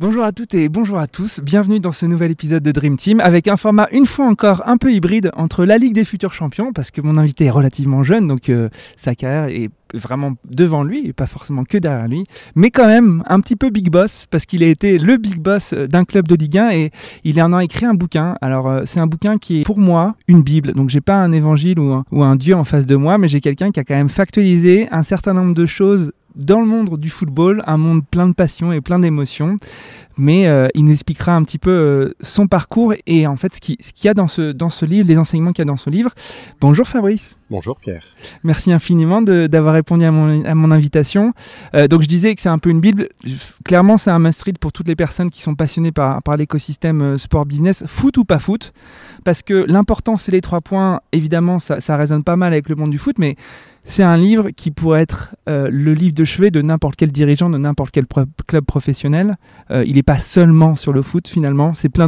Bonjour à toutes et bonjour à tous, bienvenue dans ce nouvel épisode de Dream Team avec un format une fois encore un peu hybride entre la Ligue des futurs champions parce que mon invité est relativement jeune donc euh, sa carrière est vraiment devant lui et pas forcément que derrière lui mais quand même un petit peu big boss parce qu'il a été le big boss d'un club de Ligue 1 et il en a écrit un bouquin. Alors euh, c'est un bouquin qui est pour moi une bible. Donc j'ai pas un évangile ou un, ou un dieu en face de moi mais j'ai quelqu'un qui a quand même factualisé un certain nombre de choses dans le monde du football, un monde plein de passion et plein d'émotions. Mais euh, il nous expliquera un petit peu euh, son parcours et en fait ce qu'il ce y a dans ce, dans ce livre, les enseignements qu'il y a dans ce livre. Bonjour Fabrice. Bonjour Pierre. Merci infiniment d'avoir répondu à mon, à mon invitation. Euh, donc je disais que c'est un peu une bible. Clairement c'est un must-read pour toutes les personnes qui sont passionnées par, par l'écosystème sport-business, foot ou pas foot. Parce que l'important c'est les trois points. Évidemment ça, ça résonne pas mal avec le monde du foot, mais c'est un livre qui pourrait être euh, le livre de chevet de n'importe quel dirigeant, de n'importe quel club professionnel. Euh, il n'est pas seulement sur le foot finalement, c'est plein,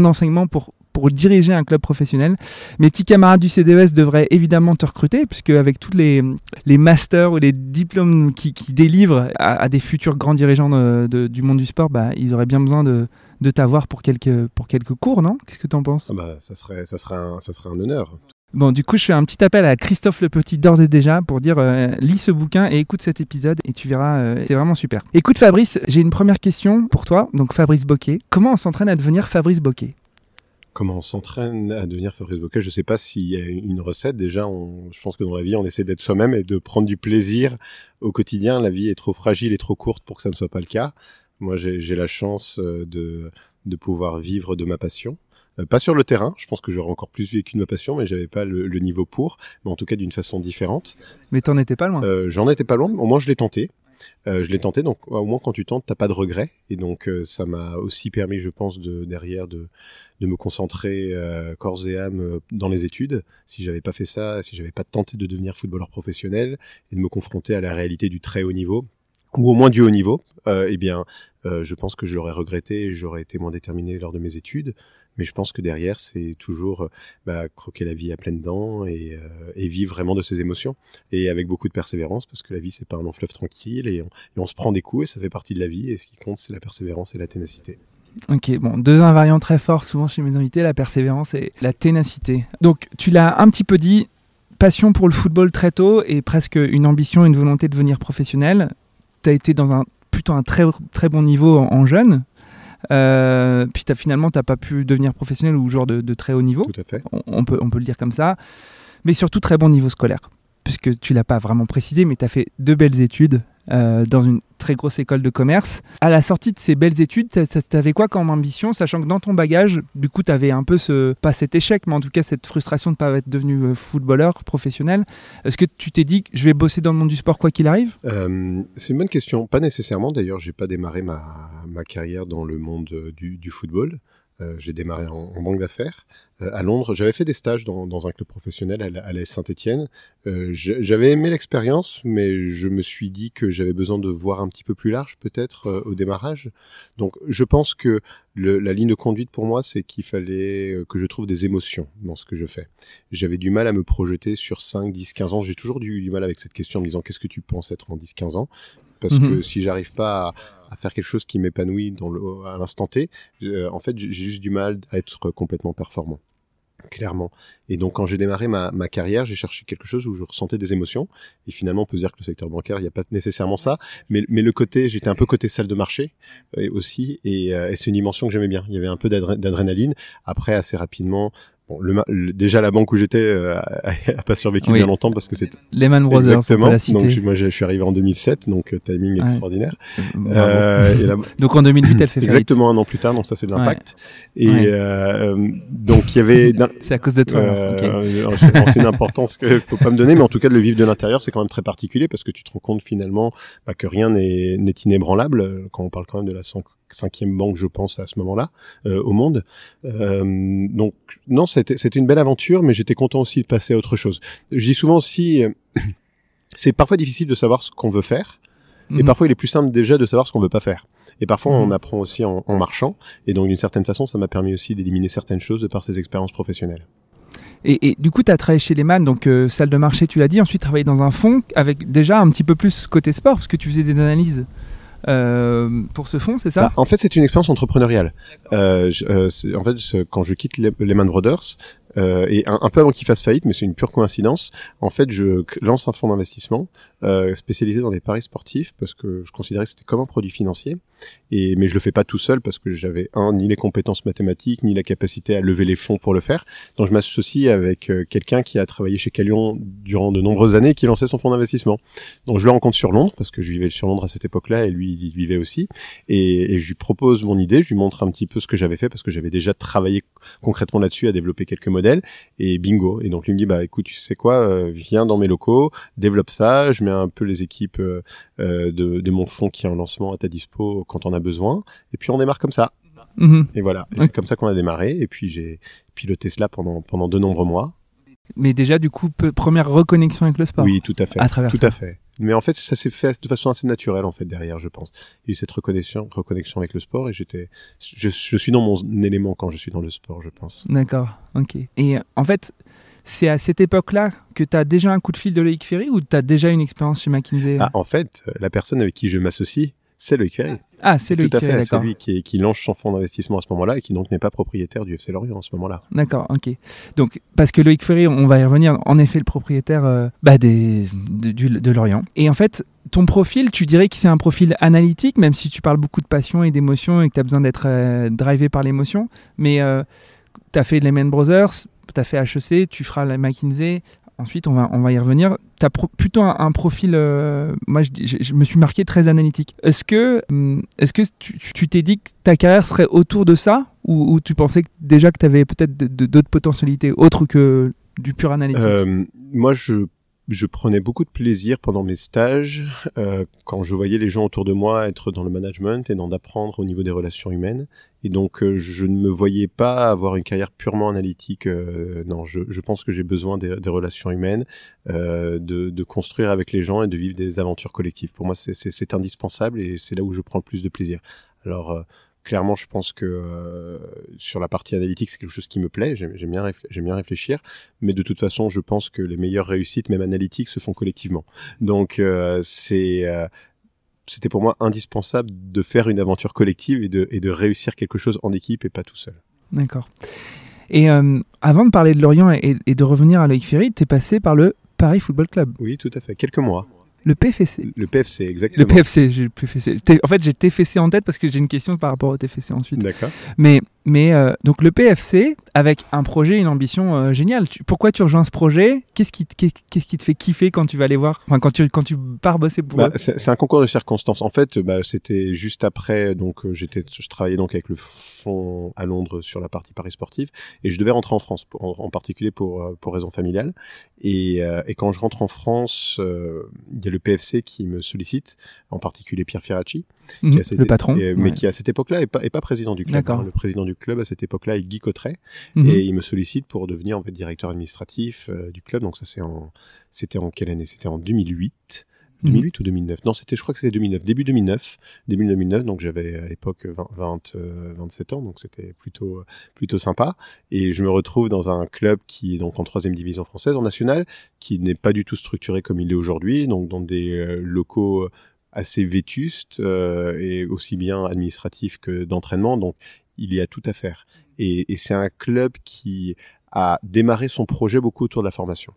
d'enseignements pour, pour diriger un club professionnel. Mes petits camarades du CDES devraient évidemment te recruter, puisque avec tous les, les masters ou les diplômes qui, délivrent à, des futurs grands dirigeants du monde du sport, bah, ils auraient bien besoin de, de t'avoir pour quelques, pour quelques cours, non? Qu'est-ce que tu en penses? Ah bah, ça, serait, ça, serait ça serait un honneur. Bon, du coup, je fais un petit appel à Christophe Le Petit d'ores et déjà pour dire euh, lis ce bouquin et écoute cet épisode et tu verras, euh, c'est vraiment super. Écoute Fabrice, j'ai une première question pour toi. Donc Fabrice Boquet, comment on s'entraîne à devenir Fabrice Boquet? Comment on s'entraîne à devenir Fabrice Boquet? Je ne sais pas s'il y a une recette. Déjà, je pense que dans la vie, on essaie d'être soi-même et de prendre du plaisir au quotidien. La vie est trop fragile et trop courte pour que ça ne soit pas le cas. Moi, j'ai la chance euh, de, de pouvoir vivre de ma passion. Euh, pas sur le terrain, je pense que j'aurais encore plus vécu de ma passion, mais j'avais pas le, niveau pour, mais en tout cas d'une façon différente. Mais t'en étais pas loin. Euh, J'en étais pas loin, au moins je l'ai tenté. Euh, je l'ai tenté, donc au moins quand tu tentes, t'as pas de regrets, et donc euh, ça m'a aussi permis, je pense, de derrière de, de me concentrer euh, corps et âme dans les études. Si j'avais pas fait ça, si j'avais pas tenté de devenir footballeur professionnel et de me confronter à la réalité du très haut niveau, ou au moins du haut niveau, eh bien, je pense que je l'aurais regretté, et j'aurais été moins déterminé lors de mes études. Mais je pense que derrière, c'est toujours euh, bah, croquer la vie à pleines dents et, euh, et, vivre vraiment de ses émotions. Et avec beaucoup de persévérance, parce que la vie, c'est pas un long fleuve tranquille et on, se prend des coups et ça fait partie de la vie. Et ce qui compte, c'est la persévérance et la ténacité. Ok, bon, deux invariants très forts souvent chez mes invités, la persévérance et la ténacité. Donc, tu l'as un petit peu dit, passion pour le football très tôt et presque une ambition, une volonté de devenir professionnel. Tu as été dans un plutôt un très, très bon niveau en jeune, euh, puis as, finalement, tu n'as pas pu devenir professionnel ou joueur de, très haut niveau. Tout à fait. On, peut, on peut le dire comme ça. Mais surtout, très bon niveau scolaire. Puisque tu l'as pas vraiment précisé, mais tu as fait deux belles études euh, dans une très grosse école de commerce. À la sortie de ces belles études, tu avais quoi comme ambition, sachant que dans ton bagage, du coup, tu avais un peu ce, pas cet échec, mais en tout cas cette frustration de ne pas être devenu euh, footballeur professionnel. Est-ce que tu t'es dit je vais bosser dans le monde du sport quoi qu'il arrive? Euh, C'est une bonne question. Pas nécessairement. D'ailleurs, j'ai pas démarré ma, carrière dans le monde du, football. J'ai démarré en, banque d'affaires à Londres. J'avais fait des stages dans, dans un club professionnel à l'AS Saint-Etienne. Euh, j'avais aimé l'expérience, mais je me suis dit que j'avais besoin de voir un petit peu plus large peut-être euh, au démarrage. Donc je pense que le, la ligne de conduite pour moi, c'est qu'il fallait que je trouve des émotions dans ce que je fais. J'avais du mal à me projeter sur 5, 10, 15 ans. J'ai toujours du, du mal avec cette question en me disant qu'est-ce que tu penses être en 10, 15 ans? Parce que mhm. si j'arrive pas à, faire quelque chose qui m'épanouit dans à l'instant T, euh, en fait, j'ai juste du mal à être complètement performant clairement. Et donc quand j'ai démarré ma, carrière, j'ai cherché quelque chose où je ressentais des émotions. Et finalement, on peut dire que le secteur bancaire, il n'y a pas nécessairement ça. Mais, mais le côté, j'étais un peu côté salle de marché euh, aussi. Et, euh, et c'est une dimension que j'aimais bien. Il y avait un peu d'adrénaline. Après, assez rapidement, bon, le, déjà la banque où j'étais euh, a, pas survécu bien longtemps parce que c'était Lehman Brothers. Exactement. La donc moi je suis arrivé en 2007, donc timing extraordinaire. Euh, donc en 2008 elle fait faillite. Exactement un an plus tard, donc ça c'est de l'impact. Et donc il y avait. c'est à cause de toi. c'est une importance que faut pas me donner, mais en tout cas de le vivre de l'intérieur, c'est quand même très particulier parce que tu te rends compte finalement bah, que rien n'est inébranlable quand on parle quand même de la cinquième banque, je pense, à ce moment-là, euh, au monde. Euh, donc, non, c'était une belle aventure, mais j'étais content aussi de passer à autre chose. Je dis souvent aussi, euh, c'est parfois difficile de savoir ce qu'on veut faire, et mhm. parfois il est plus simple déjà de savoir ce qu'on veut pas faire. Et parfois on mhm. apprend aussi en, en marchant, et donc d'une certaine façon, ça m'a permis aussi d'éliminer certaines choses de par ces expériences professionnelles. Et, et, du coup, tu as travaillé chez Lehman, donc euh, salle de marché, tu l'as dit. Ensuite, travaillé dans un fonds avec déjà un petit peu plus côté sport, parce que tu faisais des analyses pour ce fonds, c'est ça bah, En fait, c'est une expérience entrepreneuriale. Euh, euh en fait, quand je quitte Lehman Brothers, euh, et un, peu avant qu'il fasse faillite, mais c'est une pure coïncidence. En fait, je lance un fonds d'investissement euh, spécialisé dans les paris sportifs parce que je considérais que c'était comme un produit financier. Et mais je le fais pas tout seul parce que j'avais un ni les compétences mathématiques ni la capacité à lever les fonds pour le faire. Donc je m'associe avec euh, quelqu'un qui a travaillé chez Calion durant de nombreuses années et qui lançait son fonds d'investissement. Donc je le rencontre sur Londres parce que je vivais sur Londres à cette époque-là et lui il vivait aussi. Et, et je lui propose mon idée, je lui montre un petit peu ce que j'avais fait parce que j'avais déjà travaillé concrètement là-dessus à développer quelques modèles et bingo. Et donc lui me dit bah écoute tu sais quoi, euh, viens dans mes locaux, développe ça, je mets un peu les équipes euh, de, de, mon fonds qui est en lancement à ta dispo quand on a besoin, et puis on démarre comme ça. Mm-hmm. Et voilà, c'est comme ça qu'on a démarré. Et puis j'ai piloté cela pendant pendant de nombreux mois. Mais déjà, du coup, première reconnexion avec le sport. Oui, tout à fait. À travers tout à fait. Mais en fait, ça s'est fait de façon assez naturelle en fait derrière, je pense. Il y a eu cette reconnexion, reconnexion avec le sport et j'étais, je, je, suis dans mon élément quand je suis dans le sport, je pense. D'accord, ok. Et en fait, c'est à cette époque-là que tu as déjà un coup de fil de Loïc Ferry ou tu as déjà une expérience chez McKinsey? Ah, En fait, la personne avec qui je m'associe, c'est Loïc Ferry. Ah, c'est Loïc Ferry. C'est lui qui, qui, lance son fonds d'investissement à ce moment-là et qui donc n'est pas propriétaire du FC Lorient à ce moment-là. D'accord, ok. Donc, parce que Loïc Ferry, on va y revenir, en effet, le propriétaire euh, bah, des, de, de, Lorient. Et en fait, ton profil, tu dirais que c'est un profil analytique, même si tu parles beaucoup de passion et d'émotion et que tu as besoin d'être euh, drivé par l'émotion. Mais euh, tu as fait Lehman Brothers, tu as fait HEC, tu feras la McKinsey ensuite, on va, on va y revenir. Tu as plutôt un, profil, euh, moi je, me suis marqué très analytique. Est-ce que, hum, est-ce que tu t'es dit que ta carrière serait autour de ça ou, tu pensais déjà que tu avais peut-être d'autres potentialités autres que du pur analytique? Euh, Moi, je je prenais beaucoup de plaisir pendant mes stages euh, quand je voyais les gens autour de moi être dans le management et d'en apprendre au niveau des relations humaines. Et donc euh, je ne me voyais pas avoir une carrière purement analytique. Euh, non, je, je, pense que j'ai besoin des, des, relations humaines, euh, de, de, construire avec les gens et de vivre des aventures collectives. Pour moi, c'est indispensable et c'est là où je prends le plus de plaisir. Alors euh, clairement, je pense que euh, sur la partie analytique, c'est quelque chose qui me plaît. J'aime bien, réfléchir, mais de toute façon, je pense que les meilleures réussites, même analytiques, se font collectivement. Donc, euh, c'est euh, c'était pour moi indispensable de faire une aventure collective et de, et de réussir quelque chose en équipe et pas tout seul. D'accord. Et avant de parler de Lorient et, et de revenir à Loïc Ferry, tu es passé par le Paris Football Club. Oui, tout à fait. Quelques mois. Le PFC. Le PFC, exactement. Le PFC, j'ai le PFC. En fait, j'ai TFC en tête parce que j'ai une question par rapport au TFC ensuite. D'accord. Mais, mais euh, donc le PFC, avec un projet, une ambition euh, géniale. pourquoi tu rejoins ce projet? Qu'est-ce qui, qu'est-ce qui te fait kiffer quand tu vas aller voir? Enfin, quand tu, quand tu pars bosser pour bah, C'est un concours de circonstances. En fait, bah, c'était juste après, donc euh, j'étais, je travaillais donc avec le fonds à Londres sur la partie Paris sportive et je devais rentrer en France, pour, en, particulier pour, pour raisons familiales. Et, et quand je rentre en France, il y a le PFC qui me sollicite, en particulier Pierre Ferracci, qui mhm. le patron, mais qui à cette époque-là est pas, est pas président du club. Hein. Le président du club à cette époque-là est Guy Cotteret, mhm. et il me sollicite pour devenir en fait directeur administratif euh, du club. Donc ça c'est en, c'était en quelle année? C'était en 2008. 2008 mhm. ou 2009 Non, c'était, je crois que c'était 2009, début 2009, début 2009. Donc j'avais à l'époque 20, 27 euh, ans, donc c'était plutôt plutôt sympa. Et je me retrouve dans un club qui est donc en troisième division française, en nationale, qui n'est pas du tout structuré comme il est aujourd'hui, donc dans des euh, locaux assez vétustes euh, et aussi bien administratifs que d'entraînement. Donc il y a tout à faire. Et, et c'est un club qui a démarré son projet beaucoup autour de la formation.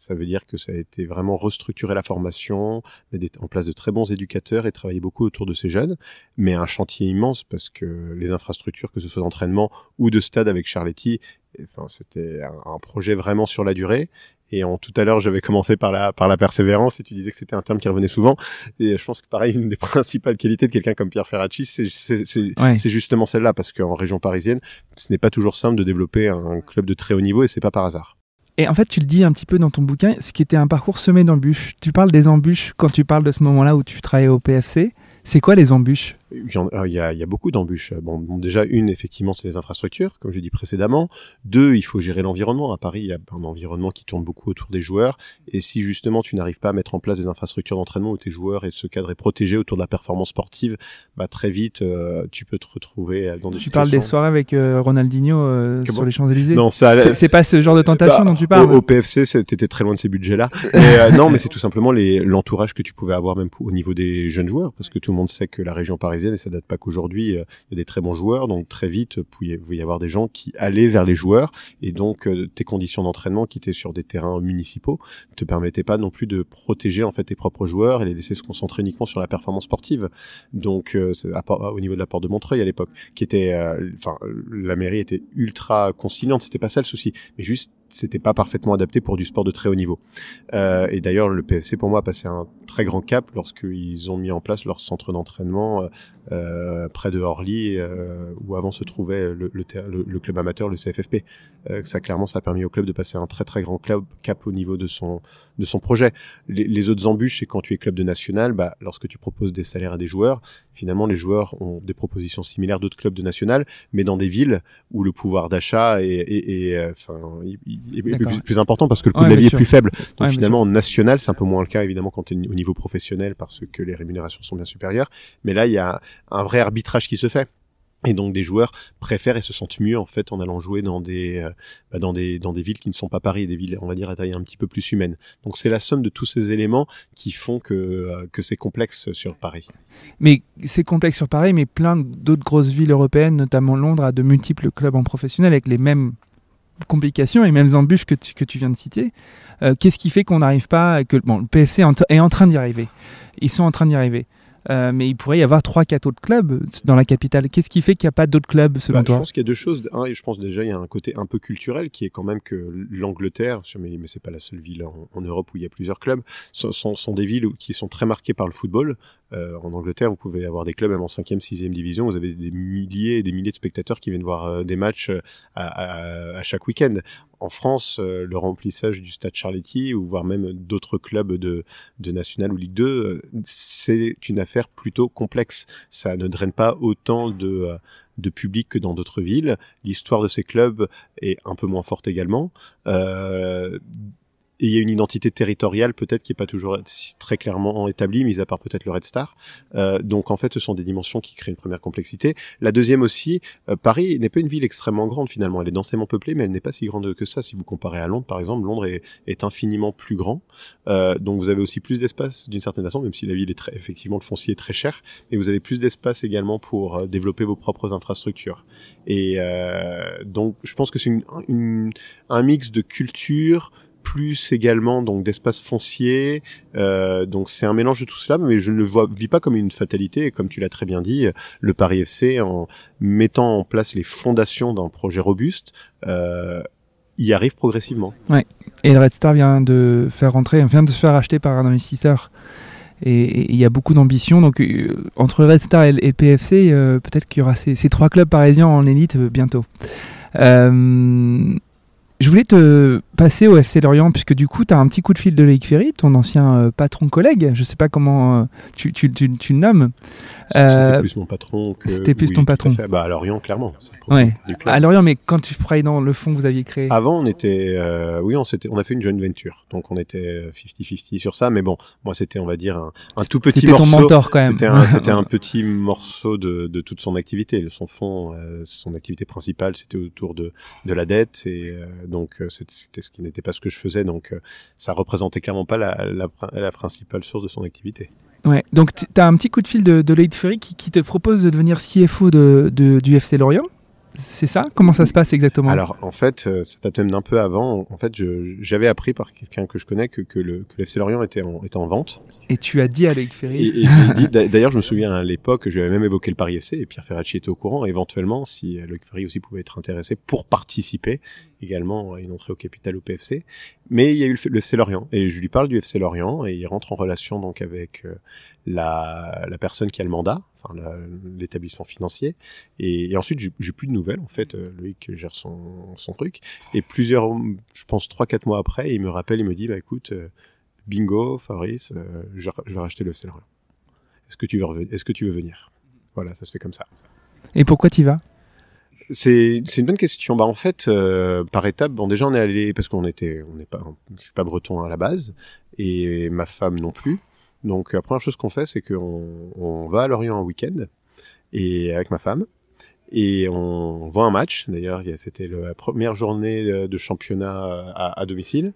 Ça veut dire que ça a été vraiment restructurer la formation, mettre en place de très bons éducateurs et travailler beaucoup autour de ces jeunes, mais un chantier immense parce que les infrastructures, que ce soit d'entraînement ou de stade avec Charletti, Enfin, c'était un, projet vraiment sur la durée. Et en tout à l'heure, j'avais commencé par la par la persévérance et tu disais que c'était un terme qui revenait souvent. Et je pense que pareil, une des principales qualités de quelqu'un comme Pierre Ferracci, c'est c'est justement celle-là, parce qu'en région parisienne, ce n'est pas toujours simple de développer un club de très haut niveau et c'est pas par hasard. Et en fait, tu le dis un petit peu dans ton bouquin, ce qui était un parcours semé d'embûches. Tu parles des embûches quand tu parles de ce moment-là où tu travaillais au PFC. C'est quoi les embûches? Euh, il y, a, il y a beaucoup d'embûches. Bon, déjà une, effectivement, c'est les infrastructures, comme j'ai dit précédemment. Deux, il faut gérer l'environnement. À Paris, il y a un environnement qui tourne beaucoup autour des joueurs. Et si justement tu n'arrives pas à mettre en place des infrastructures d'entraînement où tes joueurs et ce cadre est protégé autour de la performance sportive, bah très vite euh, tu peux te retrouver dans des tu situations. Tu parles des soirées avec euh, Ronaldinho sur les Champs Élysées. Non, ça. C'est pas ce genre de tentation bah, dont tu parles. Au, au PFC, t'étais très loin de ces budgets-là. non, mais c'est tout simplement l'entourage que tu pouvais avoir même au niveau des jeunes joueurs, parce que tout le monde sait que la région parisienne, et ça date pas qu'aujourd'hui aujourd'hui, euh, il y a des très bons joueurs, donc très vite, il pouvait y avoir des gens qui allaient vers les joueurs, et donc euh, tes conditions d'entraînement qui étaient sur des terrains municipaux te permettaient pas non plus de protéger en fait tes propres joueurs et les laisser se concentrer uniquement sur la performance sportive. Donc euh, au niveau de la porte de Montreuil à l'époque, qui était, enfin, la mairie était ultra conciliante, c'était pas ça le souci, mais juste c'était pas parfaitement adapté pour du sport de très haut niveau. Euh, et d'ailleurs, le PFC pour moi a passé un très grand cap lorsqu'ils ont mis en place leur centre d'entraînement euh, euh près de Orly, euh, où avant se trouvait le, le, le, club amateur, le CFFP. Euh, ça clairement, ça a permis au club de passer un très très grand club, cap au niveau de son de son projet. Les, les autres embûches, c'est quand tu es club de national, bah, lorsque tu proposes des salaires à des joueurs, finalement les joueurs ont des propositions similaires d'autres clubs de national, mais dans des villes où le pouvoir d'achat est, est, est, enfin, est, plus, important parce que le coût de la vie est plus faible. Donc finalement, en national, c'est un peu moins le cas évidemment quand tu es au niveau professionnel parce que les rémunérations sont bien supérieures. Mais là, il y a un vrai arbitrage qui se fait. Et donc des joueurs préfèrent et se sentent mieux en fait en allant jouer dans des euh, bah, dans des dans des villes qui ne sont pas Paris, des villes on va dire à taille un petit peu plus humaine. Donc c'est la somme de tous ces éléments qui font que euh, que c'est complexe sur Paris. Mais c'est complexe sur Paris, mais plein d'autres grosses villes européennes, notamment Londres, a de multiples clubs en professionnel avec les mêmes complications et les mêmes embûches que tu, que tu viens de citer. Euh, qu'est-ce qui fait qu'on n'arrive pas que bon le PFC est en train d'y arriver. Ils sont en train d'y arriver. Euh, mais il pourrait y avoir trois, quatre autres clubs dans la capitale. Qu'est-ce qui fait qu'il n'y a pas d'autres clubs selon bah, toi Je pense qu'il y a deux choses. Un, et je pense déjà il y a un côté un peu culturel qui est quand même que l'Angleterre, mais, mais c'est pas la seule ville en, Europe où il y a plusieurs clubs, sont, sont, sont, des villes qui sont très marquées par le football. Euh, en Angleterre, vous pouvez avoir des clubs même en 5e, 6e division. Vous avez des milliers et des milliers de spectateurs qui viennent voir euh, des matchs à, à, à chaque week-end en France, le remplissage du Stade Charletti ou voire même d'autres clubs de, de National ou Ligue 2, c'est une affaire plutôt complexe. Ça ne draine pas autant de de public que dans d'autres villes. L'histoire de ces clubs est un peu moins forte également. Euh, et il y a une identité territoriale peut-être qui est pas toujours très clairement établie, mis à part peut-être le Red Star. Euh, donc en fait, ce sont des dimensions qui créent une première complexité. La deuxième aussi, euh, Paris n'est pas une ville extrêmement grande finalement. Elle est densément peuplée, mais elle n'est pas si grande que ça. Si vous comparez à Londres, par exemple, Londres est, est infiniment plus grand. Euh, donc vous avez aussi plus d'espace d'une certaine façon, même si la ville est très, effectivement le foncier est très cher, mais vous avez plus d'espace également pour euh, développer vos propres infrastructures. Et euh, donc je pense que c'est une, une, un mix de culture, plus également donc d'espace foncier. Euh, donc c'est un mélange de tout cela, mais je ne le vois, vis pas comme une fatalité. Et comme tu l'as très bien dit, le Paris FC, en mettant en place les fondations d'un projet robuste, euh, y arrive progressivement. Ouais. Et le Red Star vient de faire rentrer, vient de se faire acheter par un investisseur. Et il y a beaucoup d'ambition. Donc euh, entre Red Star et, PFC, euh, peut-être qu'il y aura ces, trois clubs parisiens en élite bientôt. Je voulais te passer au FC Lorient, puisque du coup, tu as un petit coup de fil de Loïc Ferry, ton ancien euh, patron-collègue. Je sais pas comment euh, tu, tu, tu, tu, le nommes. C'était euh, plus mon patron que. C'était plus ton patron. Bah, à Lorient, clairement. Ouais. À Lorient, mais quand tu travaillais dans le fonds que vous aviez créé. Avant, on était, oui, on on a fait une joint venture. Donc, on était 50-50 sur ça. Mais bon, moi, c'était, on va dire, un, un tout petit morceau. C'était ton mentor, quand même. C'était un, petit morceau de, de toute son activité. Son fonds, son activité principale, c'était autour de, de la dette. Et donc, c'était ce qui n'était pas ce que je faisais, donc euh, ça représentait clairement pas la, la, principale source de son activité. Ouais, donc tu as un petit coup de fil de, de Ferry qui, qui, te propose de devenir CFO de, de, du FC Lorient. C'est ça? Comment ça se passe exactement? Alors, en fait, ça date même d'un peu avant. En fait, j'avais appris par quelqu'un que je connais que, que le que l'FC Lorient était en, était en vente. Et tu as dit à Loïc Ferry Et, et d'ailleurs, je me souviens à l'époque, j'avais même évoqué le Paris FC et Pierre Ferracci était au courant. Éventuellement, si Loïc Ferry aussi pouvait être intéressé pour participer également à une entrée au capital au PFC. Mais il y a eu le, FC Lorient et je lui parle du FC Lorient et il rentre en relation donc avec euh, la, la personne qui a le mandat enfin l'établissement financier. Et, ensuite, j'ai plus de nouvelles en fait. Euh, Loïc gère son, son truc. Et plusieurs, je pense trois quatre mois après, il me rappelle, il me dit bah écoute, euh, bingo, Fabrice, euh, je, vais racheter le FC Est-ce que tu veux Est-ce que tu veux venir? Voilà, ça se fait comme ça. Et pourquoi tu vas? C'est une bonne question. Bah en fait, par étapes, bon déjà on est allé parce qu'on était, on n'est pas, je suis pas breton à la base et ma femme non plus. Donc la première chose qu'on fait, c'est qu'on on va à Lorient un week-end et avec ma femme et on voit un match. D'ailleurs, c'était la première journée de championnat à, domicile.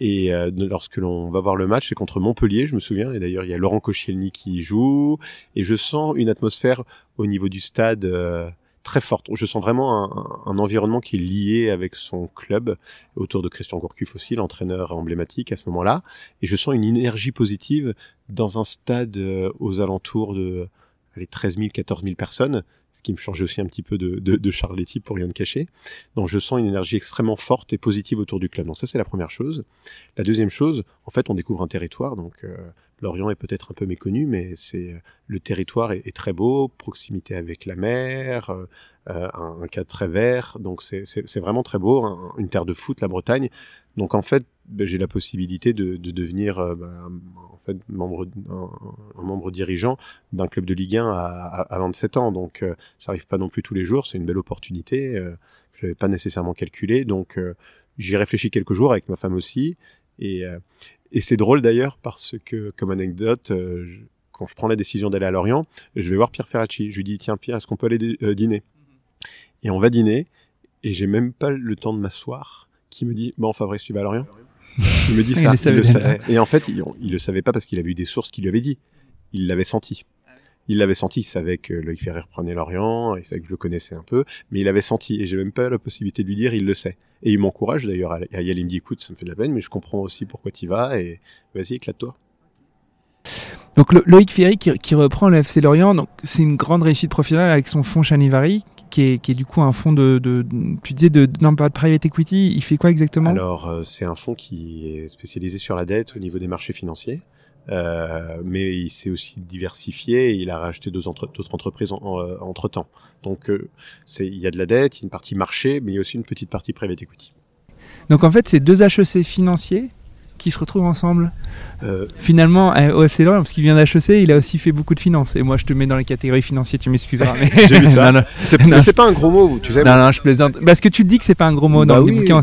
Et euh, lorsque l'on va voir le match, c'est contre Montpellier, je me souviens. Et d'ailleurs, il y a Laurent Koscielny qui joue. Et je sens une atmosphère au niveau du stade euh, très forte. Je sens vraiment un, environnement qui est lié avec son club, autour de Christian Gourcuff aussi, l'entraîneur emblématique à ce moment-là. Et je sens une énergie positive dans un stade euh, aux alentours de allez, 13 000, 14 000 personnes, ce qui me changeait aussi un petit peu de, de, de Charletti pour rien de cacher. Donc je sens une énergie extrêmement forte et positive autour du club. Donc ça c'est la première chose. La deuxième chose, en fait on découvre un territoire, donc euh, Lorient est peut-être un peu méconnu, mais c'est le territoire est, très beau, proximité avec la mer, euh, un, un, cadre très vert, donc c'est vraiment très beau, une terre de foot, la Bretagne. Donc en fait, ben, j'ai la possibilité de, de devenir euh, ben, en fait membre un, membre dirigeant d'un club de Ligue 1 à, à, 27 ans. Donc euh, ça arrive pas non plus tous les jours, c'est une belle opportunité. Euh, je n'avais pas nécessairement calculé, donc j'y réfléchi quelques jours avec ma femme aussi et et c'est drôle d'ailleurs parce que, comme anecdote, quand je prends la décision d'aller à Lorient, je vais voir Pierre Ferracci. Je lui dis, tiens Pierre, est-ce qu'on peut aller dîner? Et on va dîner, et j'ai même pas le temps de m'asseoir, qui me dit, bon Fabrice, tu vas à Lorient. Il me dit ça, il, le savait. Et en fait, il, il le savait pas parce qu'il avait eu des sources qui lui avaient dit. Il l'avait senti. Il l'avait senti, il savait que Loïc Ferrer prenait Lorient, il savait que je le connaissais un peu, mais il l'avait senti, et j'ai même pas la possibilité de lui dire, il le sait. Et il m'encourage d'ailleurs à y aller, il me dit, écoute, ça me fait de la peine, mais je comprends aussi pourquoi tu vas, et vas-y, éclate-toi. Donc Loïc Ferry qui, reprend le FC Lorient, donc c'est une grande réussite professionnelle avec son fonds Chanivari, qui est, qui est, du coup un fonds de, de, tu disais de, non pas de private equity, il fait quoi exactement? Alors euh, c'est un fonds qui est spécialisé sur la dette au niveau des marchés financiers. Euh, mais il s'est aussi diversifié et il a racheté d'autres entre, entreprises en, euh, entre temps. Donc euh, il y a de la dette, il y a une partie marché, mais il y a aussi une petite partie private equity. Donc en fait, c'est deux HEC financiers qui se retrouvent ensemble euh, Finalement, au FC Lorient, parce qu'il vient d'HEC, il a aussi fait beaucoup de finances. Et moi, je te mets dans les catégories financières, tu m'excuseras. Mais... J'ai vu ça. C'est pas un gros mot, tu sais. Non, non, je plaisante. Parce que tu dis que c'est pas un gros mot dans bah le bouquin.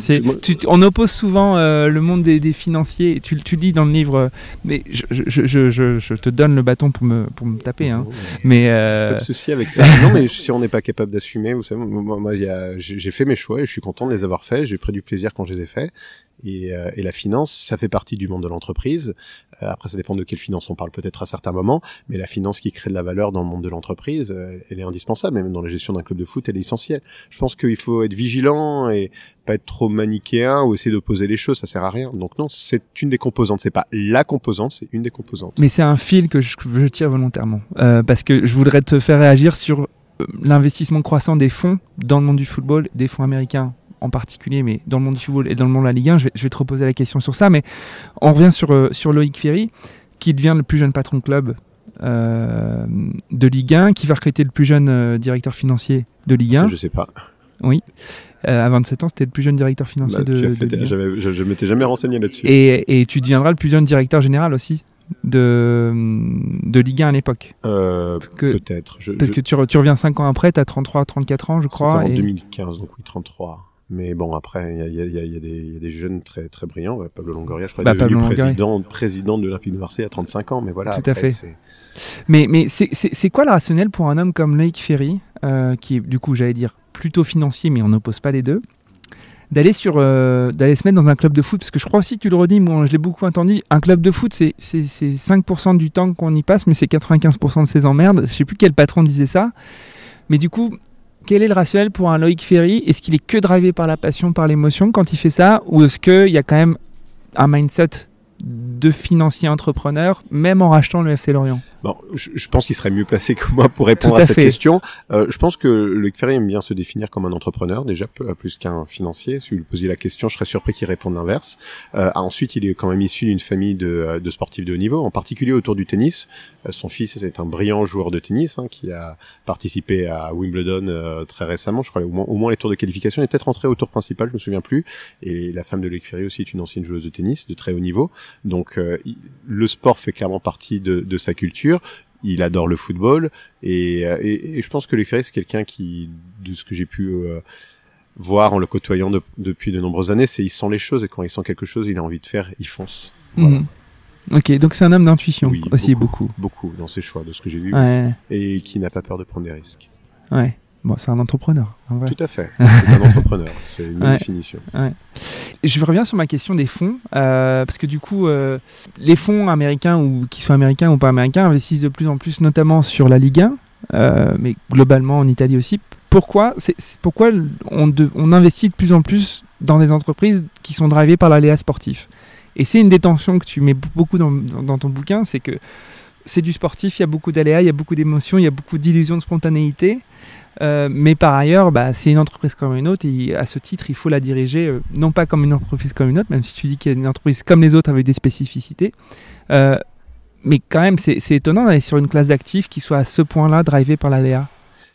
on oppose souvent euh, le monde des, financiers. Tu, tu dis dans le livre, mais je, je, je, je, te donne le bâton pour me, pour me taper. Hein. mais euh... Pas de souci avec ça. non, mais si on n'est pas capable d'assumer, vous savez, moi, moi j'ai fait mes choix et je suis content de les avoir faits. J'ai pris du plaisir quand je les ai faits. Et, euh, et, la finance, ça fait partie du monde de l'entreprise. Euh, après, ça dépend de quelle finance on parle peut-être à certains moments, mais la finance qui crée de la valeur dans le monde de l'entreprise, euh, elle est indispensable, même dans la gestion d'un club de foot, elle est essentielle. Je pense qu'il faut être vigilant et pas être trop manichéen ou essayer d'opposer les choses, ça sert à rien. Donc non, c'est une des composantes, c'est pas la composante, c'est une des composantes. Mais c'est un fil que je, je tire volontairement, parce que je voudrais te faire réagir sur l'investissement croissant des fonds dans le monde du football, des fonds américains en particulier, mais dans le monde du football et dans le monde de la Ligue 1, je vais, te reposer la question sur ça. Mais on revient sur, euh, sur Loïc Ferry, qui devient le plus jeune patron de club euh, de Ligue 1, qui va recruter le plus jeune euh, directeur financier de Ligue 1. Ça, je sais pas. Oui. à 27 ans, c'était le plus jeune directeur financier bah, de, de, Ligue 1. Je, ne m'étais jamais renseigné là-dessus. Et, et, tu deviendras le plus jeune directeur général aussi de, de Ligue 1 à l'époque Peut-être. Parce que tu, tu, reviens 5 ans après, tu as 33, 34 ans, je crois. C'était en 2015, donc oui, 33. Mais bon, après, il y a, y, a, y a, des jeunes très très brillants. Pablo Longoria, je crois, bah, est devenu président, président de l'Olympique de Marseille à 35 ans. Mais voilà. Tout à fait. Mais, mais c'est quoi le rationnel pour un homme comme Loïc Ferry, euh, qui est du coup, j'allais dire, plutôt financier, mais on n'oppose pas les deux, d'aller sur euh, d'aller se mettre dans un club de foot? Parce que je crois aussi tu le redis moi je l'ai beaucoup entendu un club de foot c'est 5% du temps qu'on y passe mais c'est 95% de ses emmerdes je sais plus quel patron disait ça mais du coup Quel est le rationnel pour un Loïc Ferry? Est-ce qu'il est que drivé par la passion, par l'émotion quand il fait ça? Ou est-ce qu'il y a quand même un mindset de financier entrepreneur, même en rachetant le FC Lorient? Bon, je, pense qu'il serait mieux placé que moi pour répondre à, cette question. Euh, je pense que Luc Ferry aime bien se définir comme un entrepreneur, déjà plus qu'un financier. Si vous lui posiez la question, je serais surpris qu'il réponde l'inverse. Euh, ensuite, il est quand même issu d'une famille de, euh, de, sportifs de haut niveau, en particulier autour du tennis. Euh, son fils est un brillant joueur de tennis hein, qui a participé à Wimbledon euh, très récemment, je crois au moins, au moins les tours de qualification. Il est peut-être rentré au tour principal, je me souviens plus. Et la femme de Luc Ferry aussi est une ancienne joueuse de tennis de très haut niveau. Donc le sport fait clairement partie de, de sa culture il adore le football et, euh, et, je pense que Luc Ferry c'est quelqu'un qui, de ce que j'ai pu euh, voir en le côtoyant depuis de nombreuses années, c'est il sent les choses et quand il sent quelque chose, il a envie de faire, il fonce. Mhm. Ok, donc c'est un homme d'intuition aussi beaucoup, beaucoup, dans ses choix, de ce que j'ai vu, et qui n'a pas peur de prendre des risques. Ouais. Bon, c'est un entrepreneur. Tout à fait. C'est un entrepreneur. C'est une définition. Je reviens sur ma question des fonds, euh, parce que du coup, euh, les fonds américains, ou qui soient américains ou pas américains, investissent de plus en plus, notamment sur la Ligue 1, euh, mais globalement en Italie aussi. Pourquoi, c'est, pourquoi on, on, investit de plus en plus dans des entreprises qui sont drivées par l'aléa sportif? Et c'est une détention que tu mets beaucoup dans, dans ton bouquin, c'est que c'est du sportif, il y a beaucoup d'aléas, il y a beaucoup d'émotions, il y a beaucoup d'illusions de spontanéité. Euh, mais par ailleurs, bah, c'est une entreprise comme une autre et à ce titre, il faut la diriger euh, non pas comme une entreprise comme une autre, même si tu dis qu'il y a une entreprise comme les autres avec des spécificités. Euh, mais quand même, c'est étonnant d'aller sur une classe d'actifs qui soit à ce point-là drivée par l'aléa.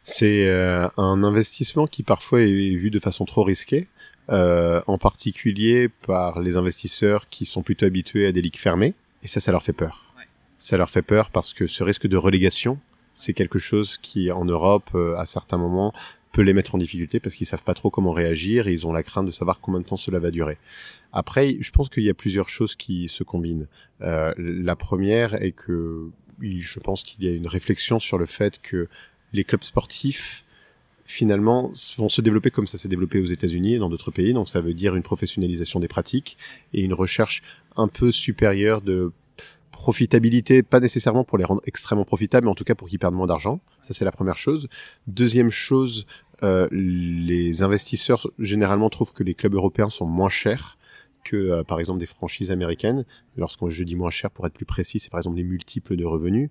C'est un investissement qui parfois est vu de façon trop risquée. en particulier par les investisseurs qui sont plutôt habitués à des ligues fermées, et ça, ça leur fait peur. Ça leur fait peur parce que ce risque de relégation, c'est quelque chose qui, en Europe, euh, à certains moments, peut les mettre en difficulté parce qu'ils savent pas trop comment réagir et ils ont la crainte de savoir combien de temps cela va durer. Après, je pense qu'il y a plusieurs choses qui se combinent. Euh, la première est que je pense qu'il y a une réflexion sur le fait que les clubs sportifs finalement vont se développer comme ça s'est développé aux États-Unis et dans d'autres pays. Donc ça veut dire une professionnalisation des pratiques et une recherche un peu supérieure de profitabilité, pas nécessairement pour les rendre extrêmement profitables, mais en tout cas pour qu'ils perdent moins d'argent. Ça, c'est la première chose. Deuxième chose, euh, les investisseurs généralement trouvent que les clubs européens sont moins chers que euh, par exemple des franchises américaines. Lorsqu'on je dis moins cher, pour être plus précis, c'est par exemple les multiples de revenus.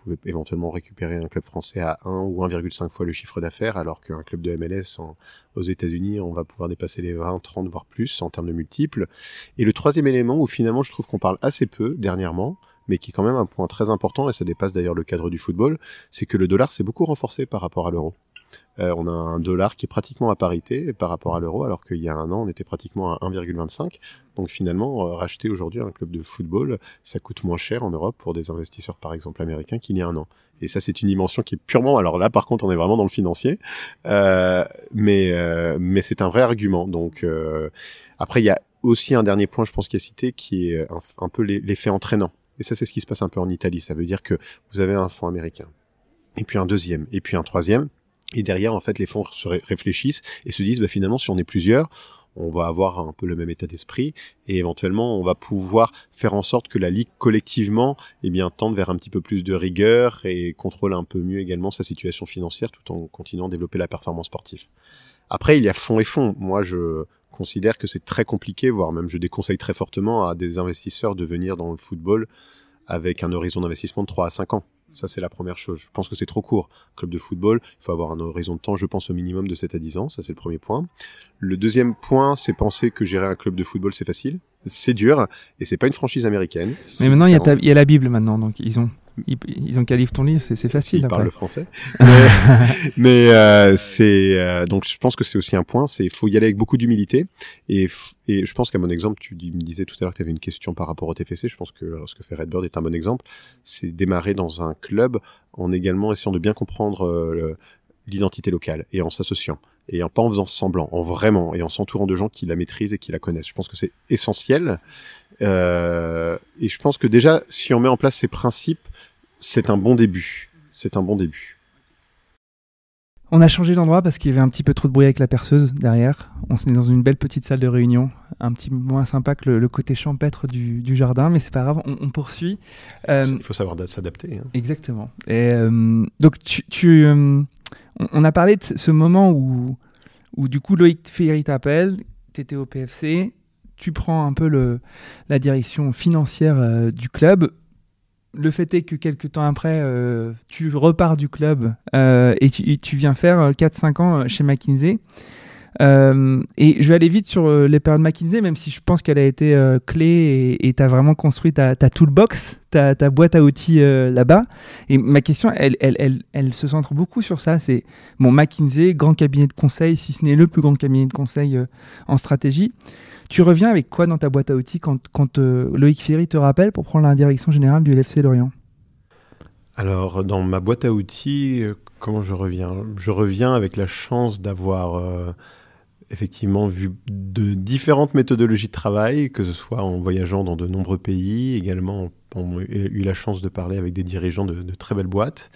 Vous pouvez éventuellement récupérer un club français à 1 ou 1,5 fois le chiffre d'affaires, alors qu'un club de MLS aux États-Unis, on va pouvoir dépasser les 20, 30, voire plus en termes de multiples. Et le troisième élément où finalement je trouve qu'on parle assez peu dernièrement, mais qui est quand même un point très important, et ça dépasse d'ailleurs le cadre du football, c'est que le dollar s'est beaucoup renforcé par rapport à l'euro. Euh, on a un dollar qui est pratiquement à parité par rapport à l'euro, alors qu'il y a un an, on était pratiquement à 1,25. Donc finalement, euh, racheter aujourd'hui un club de football, ça coûte moins cher en Europe pour des investisseurs, par exemple américains, qu'il y a un an. Et ça, c'est une dimension qui est purement. Alors là, par contre, on est vraiment dans le financier, euh, mais mais c'est un vrai argument. Donc après, il y a aussi un dernier point, je pense, qui est cité, qui est un, un peu l'effet entraînant. Et ça, c'est ce qui se passe un peu en Italie. Ça veut dire que vous avez un fonds américain, et puis un deuxième, et puis un troisième et derrière, en fait, les fonds se réfléchissent et se disent, bah, finalement, si on est plusieurs, on va avoir un peu le même état d'esprit et éventuellement on va pouvoir faire en sorte que la ligue collectivement eh bien tende vers un petit peu plus de rigueur et contrôle un peu mieux également sa situation financière tout en continuant à développer la performance sportive. Après il y a fonds et fonds. Moi je considère que c'est très compliqué voire même je déconseille très fortement à des investisseurs de venir dans le football avec un horizon d'investissement de 3 à 5 ans. Ça, c'est la première chose. Je pense que c'est trop court. Club de football, il faut avoir un horizon de temps, je pense, au minimum de 7 à 10 ans. Ça, c'est le premier point. Le deuxième point, c'est penser que gérer un club de football, c'est facile. C'est dur. Et c'est pas une franchise américaine. Mais maintenant, il y, y, a la Bible maintenant. Donc, ils ont ils, ont qu'à lire ton livre, c'est facile. Ils parlent le français. mais, euh, c'est euh, donc je pense que c'est aussi un point, c'est il faut y aller avec beaucoup d'humilité et, et je pense qu'à mon exemple, tu me disais tout à l'heure que tu avais une question par rapport au TFC. Je pense que ce que fait Redbird est un bon exemple. C'est démarrer dans un club en également essayant de bien comprendre euh, l'identité locale et en s'associant et en pas en faisant semblant, en vraiment et en s'entourant de gens qui la maîtrisent et qui la connaissent. Je pense que c'est essentiel. Euh, et je pense que déjà, si on met en place ces principes, c'est un bon début. C'est un bon début. On a changé d'endroit parce qu'il y avait un petit peu trop de bruit avec la perceuse derrière. On est dans une belle petite salle de réunion, un petit peu moins sympa que le, côté champêtre du, jardin, mais c'est pas grave, on, poursuit. Il faut, euh, savoir s'adapter. Hein. Exactement. Et, euh, donc tu, tu, euh, on, a parlé de ce moment où, où du coup Loïc Ferry t'appelle, tu étais au PFC, tu prends un peu le, la direction financière euh, du club. Le fait est que quelques temps après, euh, tu repars du club euh, et tu, viens faire 4-5 ans chez McKinsey. Et je vais aller vite sur les périodes McKinsey, même si je pense qu'elle a été clé et tu as vraiment construit ta, toolbox, ta, boîte à outils là-bas. Et ma question, elle, elle, elle, se centre beaucoup sur ça. C'est bon, McKinsey, grand cabinet de conseil, si ce n'est le plus grand cabinet de conseil en stratégie. Tu reviens avec quoi dans ta boîte à outils quand, quand Loïc Ferry te rappelle pour prendre la direction générale du LFC Lorient? Alors, dans ma boîte à outils, comment je reviens? Je reviens avec la chance d'avoir effectivement vu de différentes méthodologies de travail, que ce soit en voyageant dans de nombreux pays, également on eu la chance de parler avec des dirigeants de, très belles boîtes.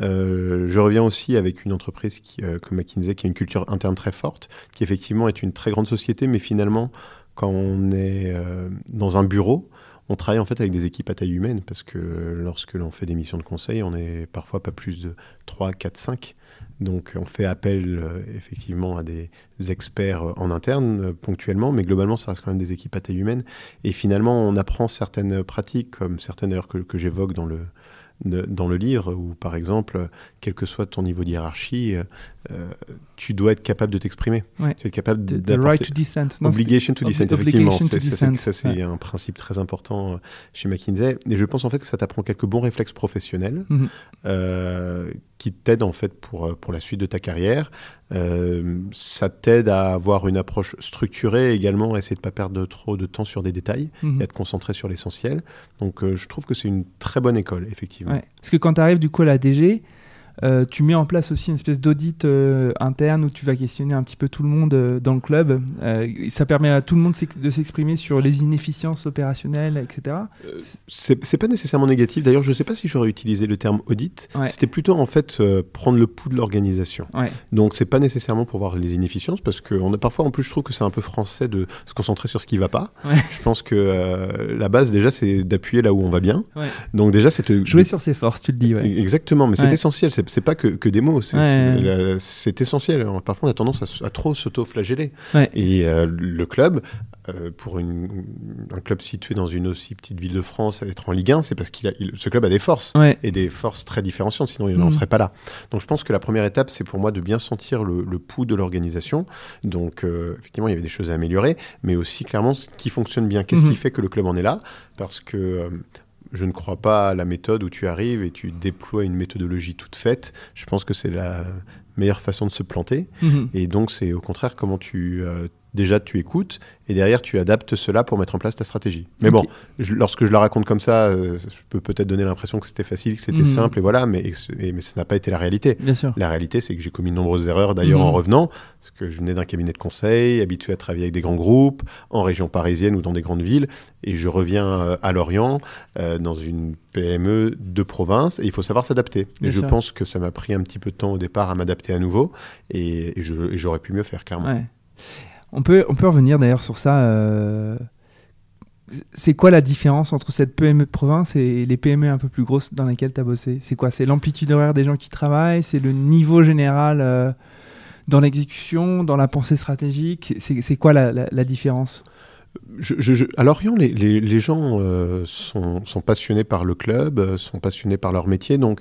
Euh, je reviens aussi avec une entreprise qui, euh, comme McKinsey qui a une culture interne très forte, qui effectivement est une très grande société, mais finalement, quand on est euh, dans un bureau, on travaille en fait avec des équipes à taille humaine, parce que lorsque l'on fait des missions de conseil, on est parfois pas plus de 3, 4, 5. Donc on fait appel effectivement à des experts en interne ponctuellement, mais globalement ça reste quand même des équipes à taille humaine. Et finalement on apprend certaines pratiques, comme certaines d'ailleurs que j'évoque dans le, dans le livre, où par exemple, quel que soit ton niveau de hiérarchie, euh, tu dois être capable de t'exprimer. Tu es capable de. right to dissent. Obligation to dissent, effectivement. Ça, c'est un principe très important euh, chez McKinsey. Et je pense en fait que ça t'apprend quelques bons réflexes professionnels mhm. euh, qui t'aident en fait pour, pour la suite de ta carrière. ça t'aide à avoir une approche structurée également, à essayer de ne pas perdre trop de temps sur des détails mhm. et à te concentrer sur l'essentiel. Donc je trouve que c'est une très bonne école, effectivement. Parce que quand tu arrives du coup à la DG, euh, tu mets en place aussi une espèce d'audit euh, interne où tu vas questionner un petit peu tout le monde euh, dans le club. ça permet à tout le monde de s'exprimer sur les inefficiences opérationnelles, etc. c'est pas nécessairement négatif. D'ailleurs, je ne sais pas si j'aurais utilisé le terme audit. C'était plutôt en fait prendre le pouls de l'organisation. Ouais. Donc c'est pas nécessairement pour voir les inefficiences parce que on a parfois en plus je trouve que c'est un peu français de se concentrer sur ce qui va pas. Je pense que la base déjà c'est d'appuyer là où on va bien. Donc déjà c'est jouer sur ses forces, tu le dis. Exactement, mais c'est essentiel c'est pas que, que, des mots, c'est essentiel. Parfois, on a tendance à, trop s'auto-flageller. Et euh, le club, euh, pour une, un club situé dans une aussi petite ville de France, être en Ligue 1, c'est parce qu'il a, ce club a des forces, et des forces très différenciantes, sinon il n'en mm. serait pas là. Donc je pense que la première étape, c'est pour moi de bien sentir le, pouls de l'organisation. Donc euh, effectivement, il y avait des choses à améliorer, mais aussi clairement ce qui fonctionne bien. Qu'est-ce qui mm-hmm. fait que le club en est là? Parce que je ne crois pas à la méthode où tu arrives et tu déploies une méthodologie toute faite. Je pense que c'est la meilleure façon de se planter. Mhm. Et donc, c'est au contraire comment tu, euh, déjà tu écoutes et derrière tu adaptes cela pour mettre en place ta stratégie. Mais bon, lorsque je la raconte comme ça, euh, je peux peut-être donner l'impression que c'était facile, que c'était mhm. simple et voilà, mais, mais ça n'a pas été la réalité. Bien sûr. La réalité, c'est que j'ai commis de nombreuses erreurs d'ailleurs en mhm. revenant, parce que je venais d'un cabinet de conseil, habitué à travailler avec des grands groupes, en région parisienne ou dans des grandes villes, et je reviens euh, à Lorient, euh, dans une PME de province, et il faut savoir s'adapter. Et je pense que ça m'a pris un petit peu de temps au départ à m'adapter à nouveau, et, j'aurais pu mieux faire, clairement. Ouais. On peut, on peut revenir d'ailleurs sur ça. Euh, c'est quoi la différence entre cette PME de province et les PME un peu plus grosses dans lesquelles tu as bossé? C'est quoi? C'est l'amplitude horaire des gens qui travaillent? C'est le niveau général euh, dans l'exécution, dans la pensée stratégique? C'est quoi la, différence? À Lorient, les, les, gens euh, sont, sont, passionnés par le club, sont passionnés par leur métier, donc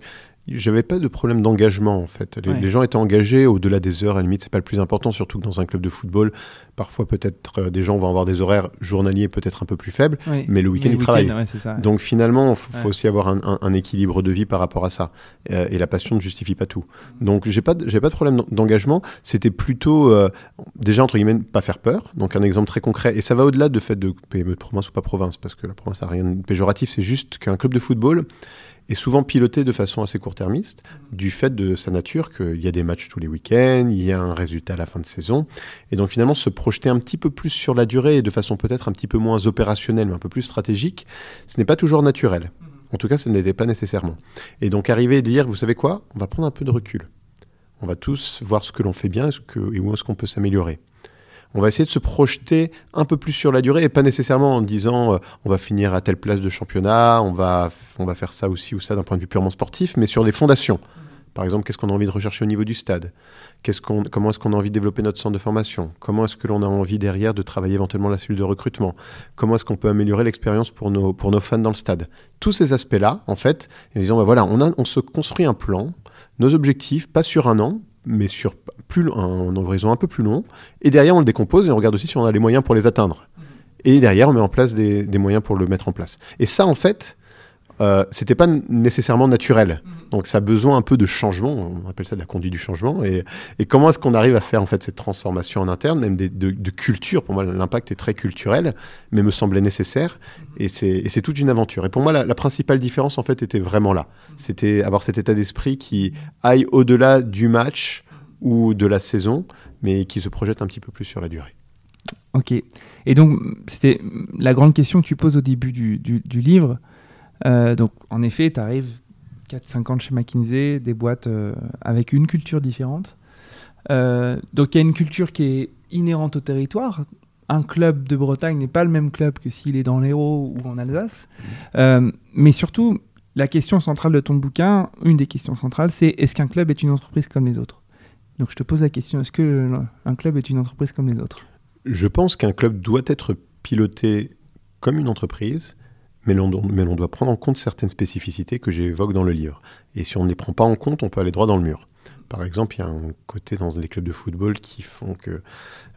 j'avais pas de problème d'engagement en fait. Les, gens étaient engagés au-delà des heures, à la limite, c'est pas le plus important, surtout que dans un club de football, parfois peut-être euh, des gens vont avoir des horaires journaliers peut-être un peu plus faibles, mais le week-end ils travaillent. Donc finalement, il faut, aussi avoir un, équilibre de vie par rapport à ça. Euh, et la passion ne justifie pas tout. Donc j'ai pas, j'ai pas de problème d'engagement. C'était plutôt euh, déjà entre guillemets pas faire peur. Donc un exemple très concret, et ça va au-delà de fait de PME de province ou pas province, parce que la province n'a rien de péjoratif. C'est juste qu'un club de football est souvent piloté de façon assez court-termiste, du fait de sa nature qu'il y a des matchs tous les week-ends, il y a un résultat à la fin de saison, et donc finalement se projeter un petit peu plus sur la durée et de façon peut-être un petit peu moins opérationnelle, mais un peu plus stratégique, ce n'est pas toujours naturel. En tout cas, ce n'était pas nécessairement. Et donc arriver et dire, vous savez quoi, on va prendre un peu de recul. On va tous voir ce que l'on fait bien et où est-ce qu'on peut s'améliorer on va essayer de se projeter un peu plus sur la durée et pas nécessairement en disant euh, on va finir à telle place de championnat, on va, on va faire ça aussi ou ça d'un point de vue purement sportif, mais sur les fondations. Par exemple, qu'est-ce qu'on a envie de rechercher au niveau du stade? Comment est-ce qu'on a envie de développer notre centre de formation? Comment est-ce que l'on a envie derrière de travailler éventuellement la cellule de recrutement? Comment est-ce qu'on peut améliorer l'expérience pour nos, pour nos fans dans le stade? Tous ces aspects-là, en fait, en disant, bah voilà, on, on se construit un plan, nos objectifs, pas sur un an, mais sur plus, un horizon un peu plus long, et derrière on le décompose et on regarde aussi si on a les moyens pour les atteindre. Et derrière, on met en place des, des moyens pour le mettre en place. Et ça, en fait, euh, c'était pas nécessairement naturel. Mhm. Donc ça a besoin un peu de changement, on appelle ça de la conduite du changement. Et, et comment est-ce qu'on arrive à faire en fait cette transformation en interne, même de, de, culture? Pour moi, l'impact est très culturel, mais me semblait nécessaire. Mhm. Et c'est toute une aventure. Et pour moi, la, la, principale différence en fait était vraiment là. Mhm. C'était avoir cet état d'esprit qui aille au-delà du match ou de la saison, mais qui se projette un petit peu plus sur la durée. Ok. Et donc, c'était la grande question que tu poses au début du, du, du livre. Euh, donc, en effet, tu arrives 4-5 ans chez McKinsey, des boîtes euh, avec une culture différente. Euh, donc, il y a une culture qui est inhérente au territoire. Un club de Bretagne n'est pas le même club que s'il est dans l'Hérault ou en Alsace. mais surtout, la question centrale de ton bouquin, une des questions centrales, c'est est-ce qu'un club est une entreprise comme les autres? Donc, je te pose la question est-ce qu'un club est une entreprise comme les autres? Je pense qu'un club doit être piloté comme une entreprise mais l'on doit prendre en compte certaines spécificités que j'évoque dans le livre. Et si on ne les prend pas en compte, on peut aller droit dans le mur. Par exemple, il y a un côté dans les clubs de football qui font que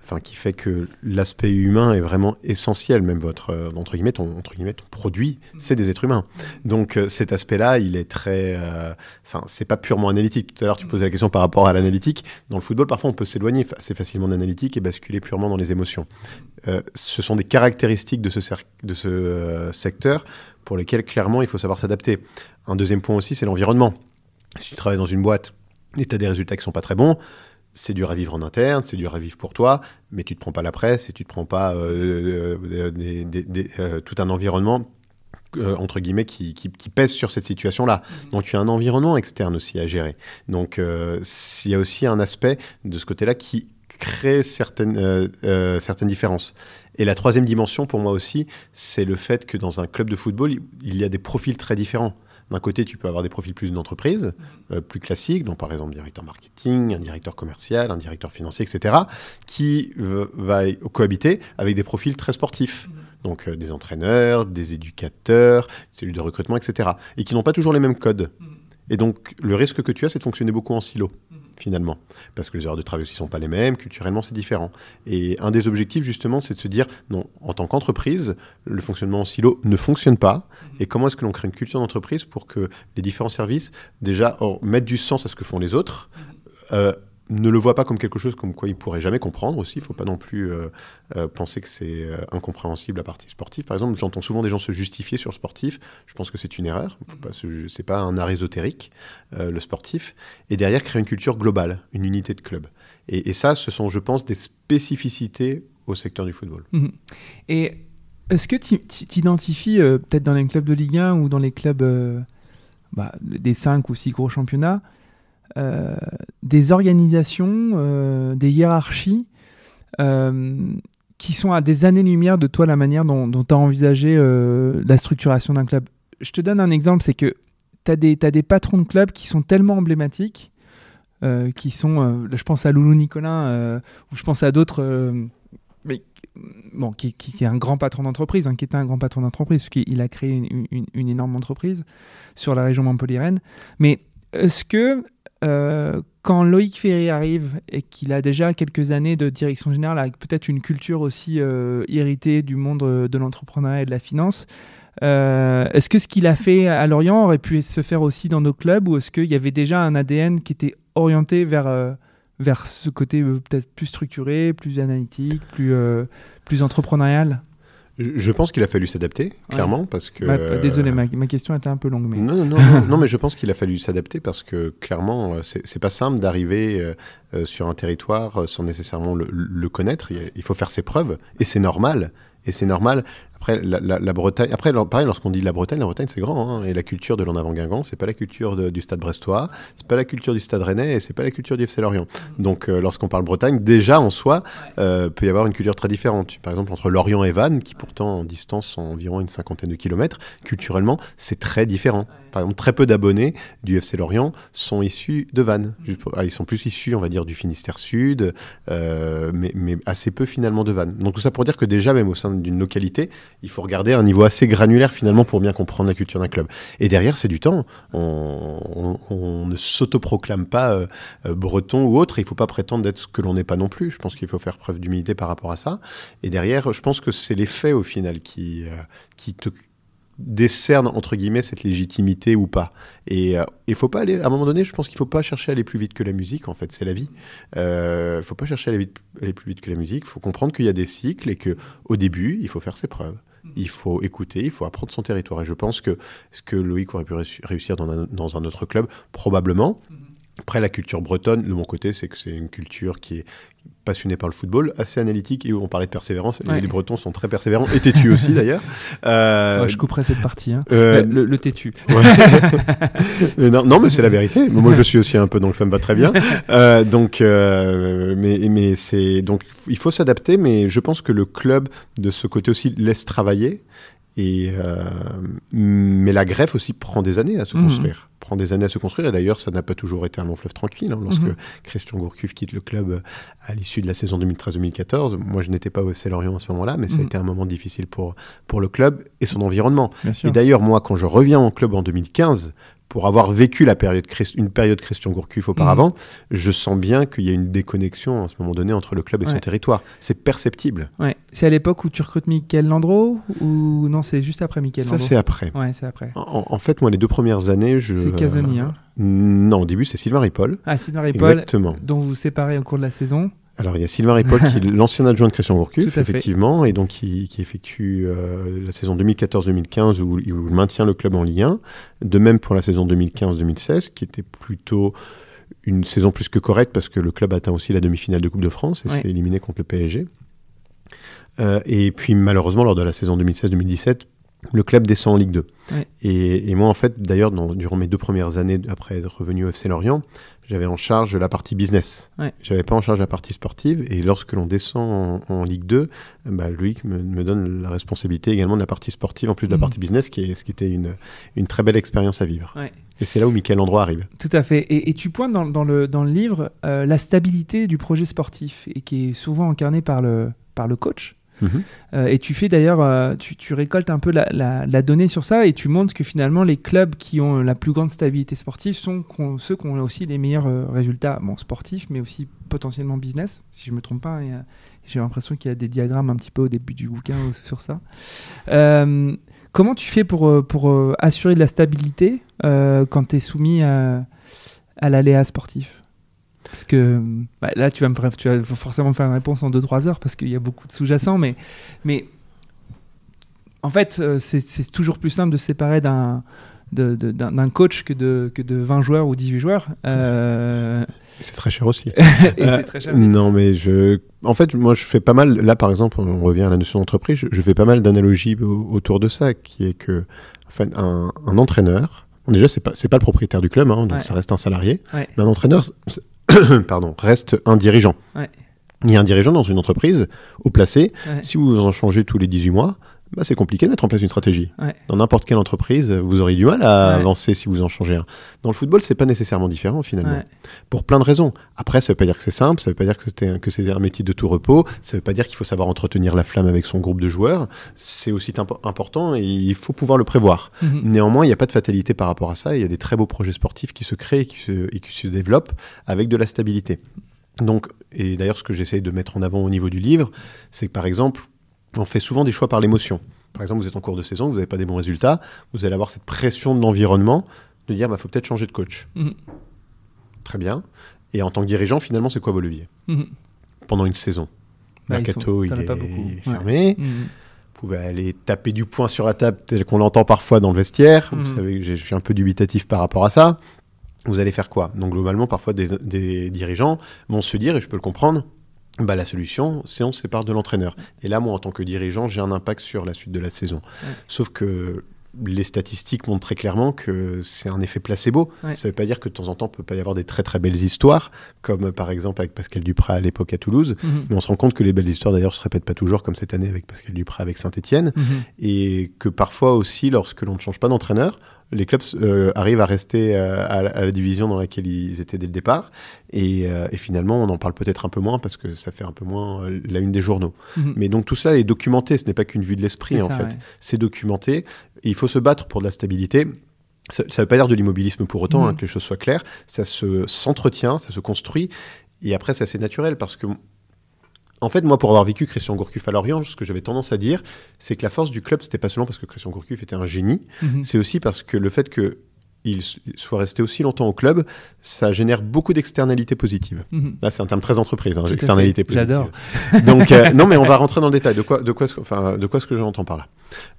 enfin, qui fait que l'aspect humain est vraiment essentiel. Même votre, euh, entre guillemets, ton, entre guillemets, ton produit, c'est des êtres humains. Donc euh, cet aspect-là, il est très, euh, enfin, c'est pas purement analytique. Tout à l'heure, tu posais la question par rapport à l'analytique. Dans le football, parfois, on peut s'éloigner assez facilement d'analytique et basculer purement dans les émotions. ce sont des caractéristiques de ce, de ce secteur pour lesquelles, clairement, il faut savoir s'adapter. Un deuxième point aussi, c'est l'environnement. Si tu travailles dans une boîte et tu as des résultats qui sont pas très bons, c'est dur à vivre en interne, c'est dur à vivre pour toi, mais tu te prends pas la presse et tu te prends pas euh, euh, euh, tout un environnement entre guillemets qui, pèse sur cette situation-là. Mmh. Donc tu as un environnement externe aussi à gérer. Donc il y a aussi un aspect de ce côté-là qui crée certaines, certaines différences. Et la troisième dimension pour moi aussi, c'est le fait que dans un club de football, il y a des profils très différents. D'un côté, tu peux avoir des profils plus d'entreprise, euh, plus classiques, donc par exemple directeur marketing, un directeur commercial, un directeur financier, etc., qui va cohabiter avec des profils très sportifs. Donc euh, des entraîneurs, des éducateurs, cellules de recrutement, etc. Et qui n'ont pas toujours les mêmes codes. Et donc le risque que tu as, c'est de fonctionner beaucoup en silo finalement. Parce que les heures de travail aussi ne sont pas les mêmes, culturellement c'est différent. Et un des objectifs justement, c'est de se dire, non, en tant qu'entreprise, le fonctionnement en silo ne fonctionne pas. Mhm. Et comment est-ce que l'on crée une culture d'entreprise pour que les différents services, déjà, mettent du sens à ce que font les autres, mhm. euh, ne le voit pas comme quelque chose comme quoi il pourrait jamais comprendre aussi. Il ne faut pas non plus euh, euh, penser que c'est euh, incompréhensible la partie sportive. Par exemple, j'entends souvent des gens se justifier sur sportif. Je pense que c'est une erreur. Ce n'est pas un art ésotérique, le sportif. Et derrière, créer une culture globale, une unité de club. Et, ça, ce sont, je pense, des spécificités au secteur du football. Mmh. Et est-ce que tu t'identifies peut-être dans les clubs de Ligue 1 ou dans les clubs bah, des 5 ou 6 gros championnats des organisations, euh, des hiérarchies euh, qui sont à des années-lumière de toi la manière dont tu as envisagé la structuration d'un club. Je te donne un exemple, c'est que tu as, as, des patrons de clubs qui sont tellement emblématiques, qui sont, je pense à Loulou Nicolin, ou je pense à d'autres, mais bon, qui, qui, est un grand patron d'entreprise, hein, qui était un grand patron d'entreprise, puisqu'il a créé une, une, une, énorme entreprise sur la région Montpellier-Rennes. Mais est-ce que euh, quand Loïc Ferry arrive et qu'il a déjà quelques années de direction générale avec peut-être une culture aussi euh, héritée du monde euh, de l'entrepreneuriat et de la finance, est-ce que ce qu'il a fait à Lorient aurait pu se faire aussi dans nos clubs ou est-ce qu'il y avait déjà un ADN qui était orienté vers, vers ce côté peut-être plus structuré, plus analytique, plus, plus entrepreneurial? Je pense qu'il a fallu s'adapter, clairement, parce que... désolé, ma, question était un peu longue. Mais... Non, non, non, mais je pense qu'il a fallu s'adapter parce que, clairement, euh, c'est pas simple d'arriver euh, euh, sur un territoire sans nécessairement le, connaître. Il faut faire ses preuves, et c'est normal. Et c'est normal. Après, la, la- la Bretagne, après, pareil, lorsqu'on dit la Bretagne, la Bretagne, c'est grand. hein, et la culture de l'en avant Guingamp, c'est pas la culture de- du stade brestois, c'est pas la culture du stade rennais et c'est pas la culture du FC Lorient. Donc, euh, lorsqu'on parle Bretagne, déjà en soi, euh, peut y avoir une culture très différente. Par exemple, entre Lorient et Vannes, qui pourtant en distance sont environ une cinquantaine de kilomètres, culturellement, c'est très différent. Par exemple, très peu d'abonnés du FC Lorient sont issus de Vannes. Pour- ah, ils sont plus issus, on va dire, du Finistère Sud, euh, mais, mais assez peu finalement de Vannes. Donc tout ça pour dire que déjà, même au sein d'une localité, il faut regarder un niveau assez granulaire finalement pour bien comprendre la culture d'un club. Et derrière, c'est du temps. On, on- on ne s'autoproclame pas euh, euh, breton ou autre. Il ne faut pas prétendre d'être ce que l'on n'est pas non plus. Je pense qu'il faut faire preuve d'humilité par rapport à ça. Et derrière, je pense que c'est les faits au final qui, euh, qui te décernent entre guillemets cette légitimité ou pas. Et euh, il faut pas aller, à un moment donné, je pense qu'il faut pas chercher à aller plus vite que la musique. En fait, c'est la vie. Euh, Il faut pas chercher à aller, plus vite que la musique. Il faut comprendre qu'il y a des cycles et que au début, il faut faire ses preuves. Il faut écouter, il faut apprendre son territoire. Et je pense que ce que Loïc aurait pu réussi- réussir dans un, dans un autre club, probablement. Après, la culture bretonne, de mon côté, c'est que c'est une culture qui est passionnée par le football, assez analytique, et où on parlait de persévérance. Ouais. Les Bretons sont très persévérants, et têtus aussi d'ailleurs. Euh, Ouais, je couperai cette partie. hein. euh, le, le têtu. Ouais. Mais non, non, mais c'est la vérité. Moi, je suis aussi un peu, donc ça me va très bien. Euh, donc, euh, mais, mais c'est donc il faut s'adapter. Mais je pense que le club de ce côté aussi laisse travailler. Et euh, mais la greffe aussi prend des années à se Mhm. construire, prend des années à se construire. Et d'ailleurs, ça n'a pas toujours été un long fleuve tranquille. hein. lorsque Mhm. Christian Gourcuff quitte le club euh, à l'issue de la saison 2013-2014, moi je n'étais pas au FC Lorient à ce moment-là, mais ça a Mhm. été un moment difficile pour pour le club et son environnement. Et d'ailleurs, moi, quand je reviens en club en 2015, pour avoir vécu la période une période Christian Gourcuff auparavant, Mhm. je sens bien qu'il y a une déconnexion à ce moment donné entre le club et son territoire. C'est perceptible. Ouais. C'est à l'époque où tu recrutes Michael Landreau ou non, c'est juste après Michael Ça, Landreau c'est après. Ouais, c'est après. En, en fait, moi, les deux premières années, je. C'est Casoni, hein. Non, au début, c'est Sylvain Ripoll. Ah, Sylvain Ripoll, Exactement. dont vous vous séparez au cours de la saison. Alors, il y a Sylvain Ripoll, qui est l'ancien adjoint de Christian Gourcuff, fait. effectivement, et donc qui, qui effectue euh, la saison 2014-2015 où, où il maintient le club en Ligue 1. De même pour la saison 2015-2016, qui était plutôt une saison plus que correcte parce que le club atteint aussi la demi-finale de Coupe de France et Ouais. s'est éliminé contre le PSG. Euh, et puis malheureusement, lors de la saison 2016-2017, le club descend en Ligue 2. Ouais. Et, et moi, en fait, d'ailleurs, durant mes deux premières années après être revenu au FC Lorient, j'avais en charge la partie business. Ouais. J'avais pas en charge la partie sportive. Et lorsque l'on descend en, en Ligue 2, euh, bah, me, me donne la responsabilité également de la partie sportive en plus de la Mhm. partie business, qui est, ce qui était une, une très belle expérience à vivre. Ouais. Et c'est là où Michael Androit arrive. Tout à fait. Et, et tu pointes dans, dans le, dans le livre euh, la stabilité du projet sportif et qui est souvent incarnée par le, par le coach. Euh, et tu fais d'ailleurs, euh, tu, récoltes un peu la, donnée sur ça et tu montres que finalement les clubs qui ont la plus grande stabilité sportive sont ceux qui ont aussi les meilleurs euh, résultats, bon, sportifs, mais aussi potentiellement business, si je me trompe pas. J'ai l'impression qu'il y a des diagrammes un petit peu au début du bouquin sur ça. Comment tu fais pour, pour assurer de la stabilité quand tu es soumis à, à l'aléa sportif? Parce que bah, là, tu vas, me, faire- tu vas forcément me faire une réponse en 2-3 heures parce qu'il y a beaucoup de sous-jacents, mais, mais en fait, euh, c'est toujours plus simple de se séparer d'un coach que de, que de 20 joueurs ou 18 joueurs. Euh, C'est très cher aussi. Euh, très cher. Non, mais je. En fait, moi, je fais pas mal. Là, par exemple, on revient à la notion d'entreprise. Je, je fais pas mal d'analogies au- autour de ça, qui est que, enfin, un, un entraîneur. Déjà, c'est pas pas le propriétaire du club, hein, donc Ouais. ça reste un salarié. Ouais. Mais un entraîneur, pardon, reste un dirigeant. Il y a un dirigeant dans une entreprise, au placé. Si vous en changez tous les 18 mois, bah, c'est compliqué de mettre en place une stratégie. Ouais. Dans n'importe quelle entreprise, vous aurez du mal à Ouais. lancer si vous en changez un. Dans le football, c'est pas nécessairement différent finalement Ouais. pour plein de raisons. Après, ça veut pas dire que c'est simple, ça veut pas dire que c'est un, que c'est un métier de tout repos, ça veut pas dire qu'il faut savoir entretenir la flamme avec son groupe de joueurs. C'est aussi impo- important et il faut pouvoir le prévoir. Mhm. Néanmoins, il n'y a pas de fatalité par rapport à ça. Il y a des très beaux projets sportifs qui se créent et qui se, et qui se développent avec de la stabilité. Donc, et d'ailleurs, ce que j'essaye de mettre en avant au niveau du livre, c'est que par exemple, on fait souvent des choix par l'émotion. Par exemple, vous êtes en cours de saison, vous n'avez pas des bons résultats, vous allez avoir cette pression de l'environnement de dire, bah, faut peut-être changer de coach. Mhm. Très bien. Et en tant que dirigeant, finalement, c'est quoi vos leviers Mhm. pendant une saison Bah, Mercato, sont- il est pas beaucoup. Ouais. fermé. Mhm. Vous pouvez aller taper du poing sur la table tel qu'on l'entend parfois dans le vestiaire. Vous savez que je suis un peu dubitatif par rapport à ça. Vous allez faire quoi? Donc globalement, parfois des, des dirigeants vont se dire, et je peux le comprendre, bah, la solution, c'est on se sépare de l'entraîneur. Et là, moi, en tant que dirigeant, j'ai un impact sur la suite de la saison. Sauf que les statistiques montrent très clairement que c'est un effet placebo. Ça ne veut pas dire que de temps en temps, il peut pas y avoir des très très belles histoires, comme par exemple avec Pascal Duprat à l'époque à Toulouse. Mhm. Mais on se rend compte que les belles histoires, d'ailleurs, se répètent pas toujours, comme cette année avec Pascal Duprat avec Saint-Etienne. Mhm. Et que parfois aussi, lorsque l'on ne change pas d'entraîneur, les clubs euh, arrivent à rester euh, à, la division dans laquelle ils étaient dès le départ. Euh, et, finalement, on en parle peut-être un peu moins parce que ça fait un peu moins la une des journaux. Mhm. Mais donc tout cela est documenté. Ce n'est pas qu'une vue de l'esprit, en fait. C'est documenté. il faut se battre pour de la stabilité. Ça ne veut pas dire de l'immobilisme pour autant, hein, mhm. que les choses soient claires. Ça se s'entretient, ça se construit. Et après, c'est assez naturel parce que en fait, moi, pour avoir vécu Christian Gourcuff à Lorient, ce que j'avais tendance à dire, c'est que la force du club, c'était pas seulement parce que Christian Gourcuff était un génie, mhm. c'est aussi parce que le fait que il soit resté aussi longtemps au club, ça génère beaucoup d'externalités positives. Mhm. Là, c'est un terme très entreprise, hein, externalités positives. J'adore. Donc, euh, non, mais on va rentrer dans le détail. De quoi, de quoi, enfin, de quoi ce que j'entends par là?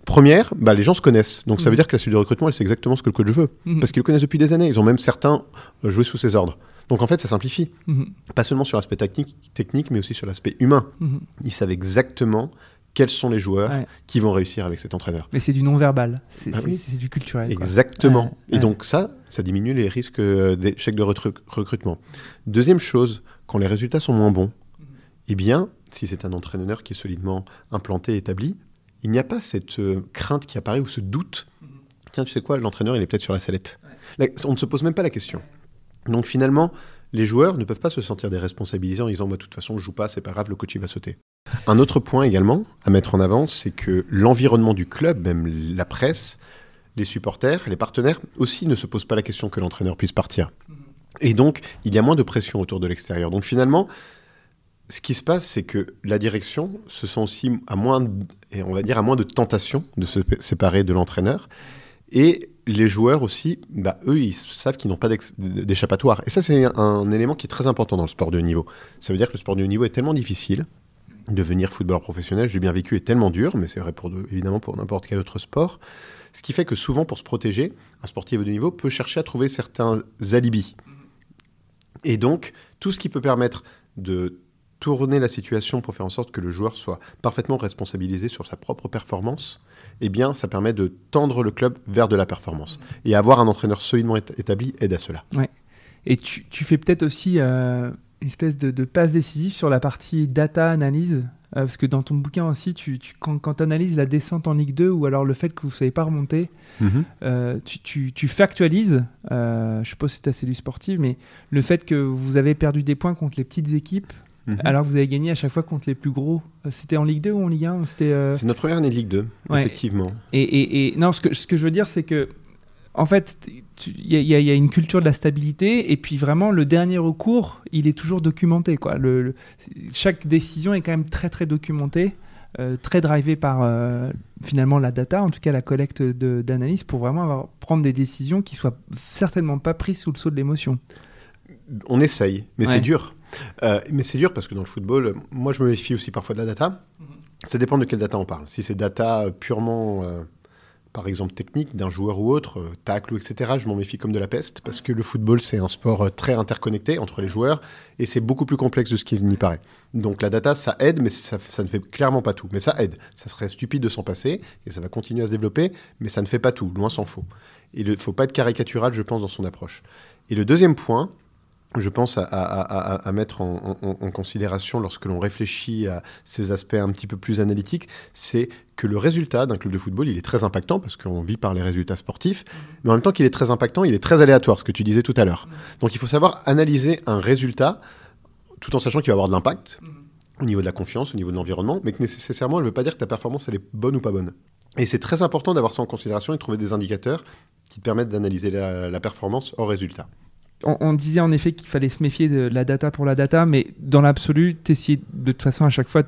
Première, bah, les gens se connaissent. Donc, ça veut mhm. dire que la suite de recrutement, elle sait exactement ce que le coach veut. Parce qu'ils le connaissent depuis des années. Ils ont même certains euh, joué sous ses ordres. Donc en fait, ça simplifie. Mhm. Pas seulement sur l'aspect technique, technique, mais aussi sur l'aspect humain. Mhm. Ils savent exactement quels sont les joueurs qui vont réussir avec cet entraîneur. Mais c'est du non-verbal, c'est ah du culturel. Exactement. Et donc ça, ça diminue les risques euh, d'échec de recrutement. Deuxième chose, quand les résultats sont moins bons, mhm. eh bien, si c'est un entraîneur qui est solidement implanté, établi, il n'y a pas cette euh, crainte qui apparaît ou ce doute. Tiens, tu sais quoi, l'entraîneur, il est peut-être sur la sellette. on ne se pose même pas la question. Donc finalement, les joueurs ne peuvent pas se sentir déresponsabilisés en disant, moi, de toute façon, je joue pas, c'est pas grave, le coach, il va sauter. Un autre point également à mettre en avant, c'est que l'environnement du club, même la presse, les supporters, les partenaires, aussi ne se posent pas la question que l'entraîneur puisse partir. Et donc, il y a moins de pression autour de l'extérieur. Donc finalement, ce qui se passe, c'est que la direction se sent aussi à moins, et on va dire à moins de tentation de se séparer de l'entraîneur. Et les joueurs aussi, bah, eux, ils savent qu'ils n'ont pas d'échappatoire. Et ça, c'est un, élément qui est très important dans le sport de haut niveau. Ça veut dire que le sport de haut niveau est tellement difficile. Devenir footballeur professionnel, j'ai bien vécu, est tellement dur, mais c'est vrai pour évidemment pour n'importe quel autre sport. Ce qui fait que souvent, pour se protéger, un sportif de niveau peut chercher à trouver certains alibis. Et donc, tout ce qui peut permettre de tourner la situation pour faire en sorte que le joueur soit parfaitement responsabilisé sur sa propre performance, eh bien, ça permet de tendre le club vers de la performance. Et avoir un entraîneur solidement établi aide à cela. Ouais. Et tu, fais peut-être aussi euh, une espèce de, passe décisive sur la partie data analyse, euh, parce que dans ton bouquin aussi, tu, quand, tu analyses la descente en Ligue 2 ou alors le fait que vous ne savez pas remonter, mhm. euh, tu, tu, factualises, je suppose que c'est assez du sportif, mais le fait que vous avez perdu des points contre les petites équipes, Mhm. Alors vous avez gagné à chaque fois contre les plus gros. Euh, c'était en Ligue 2 ou en Ligue 1 C'était. Euh, c'est notre première année de Ligue 2, effectivement. Et, et, non, ce que, ce que je veux dire, c'est que en fait, il y, y, a une culture de la stabilité, et puis vraiment, le dernier recours, il est toujours documenté. Quoi. Le, chaque décision est quand même très, très documentée, euh, très drivée par finalement la data, en tout cas la collecte d'analyse, pour vraiment avoir, prendre des décisions qui soient certainement pas prises sous le saut de l'émotion. On essaye, mais c'est dur. Euh, mais c'est dur parce que dans le football, moi je me méfie aussi parfois de la data. Mhm. Ça dépend de quelle data on parle. Si c'est data purement, euh, par exemple, technique d'un joueur ou autre, euh, tacle ou etc., je m'en méfie comme de la peste parce que le football c'est un sport très interconnecté entre les joueurs et c'est beaucoup plus complexe de ce qu'il n'y paraît. Donc la data ça aide, mais ça, ça, ne fait clairement pas tout. Mais ça aide. Ça serait stupide de s'en passer et ça va continuer à se développer, mais ça ne fait pas tout, loin s'en faut. Il ne faut pas être caricatural, je pense, dans son approche. Et le deuxième point, je pense, à, mettre en, considération lorsque l'on réfléchit à ces aspects un petit peu plus analytiques, c'est que le résultat d'un club de football, il est très impactant parce qu'on vit par les résultats sportifs, mais en même temps qu'il est très impactant, il est très aléatoire, ce que tu disais tout à l'heure. Donc il faut savoir analyser un résultat tout en sachant qu'il va avoir de l'impact au niveau de la confiance, au niveau de l'environnement, mais que nécessairement, elle ne veut pas dire que ta performance, elle est bonne ou pas bonne. Et c'est très important d'avoir ça en considération et de trouver des indicateurs qui te permettent d'analyser la, la performance hors résultat on, disait en effet qu'il fallait se méfier de la data pour la data, mais dans l'absolu, t'essayes de toute façon à chaque fois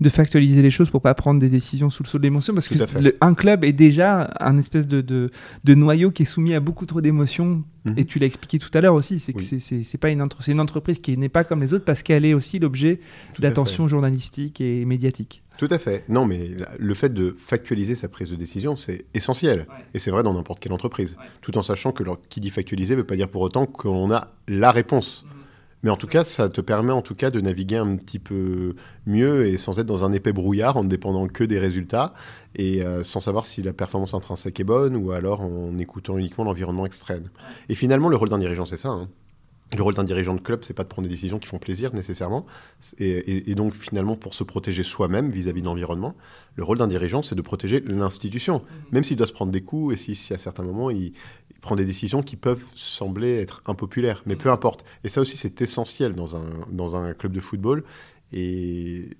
de factualiser les choses pour pas prendre des décisions sous le saut de l'émotion, parce que un club est déjà un espèce de, de, noyau qui est soumis à beaucoup trop d'émotions. Mhm. Et tu l'as expliqué tout à l'heure aussi, c'est que c'est pas une, une entreprise qui n'est pas comme les autres parce qu'elle est aussi l'objet d'attention journalistique et médiatique. Tout à fait. Non, mais le fait de factualiser sa prise de décision, c'est essentiel. Et c'est vrai dans n'importe quelle entreprise. Tout en sachant que qui dit factualiser ne veut pas dire pour autant qu'on a la réponse. Mais en tout cas, ça te permet en tout cas de naviguer un petit peu mieux et sans être dans un épais brouillard en ne dépendant que des résultats et euh, sans savoir si la performance intrinsèque est bonne ou alors en écoutant uniquement l'environnement extrême. Et finalement, le rôle d'un dirigeant, c'est ça. hein. Le rôle d'un dirigeant de club, c'est pas de prendre des décisions qui font plaisir nécessairement. Et, et- et donc finalement, pour se protéger soi-même vis-à-vis de l'environnement, le rôle d'un dirigeant, c'est de protéger l'institution, même s'il doit se prendre des coups et si, si à certains moments il, il prend des décisions qui peuvent sembler être impopulaires. Mais peu importe. Et ça aussi, c'est essentiel dans un, dans un club de football. Et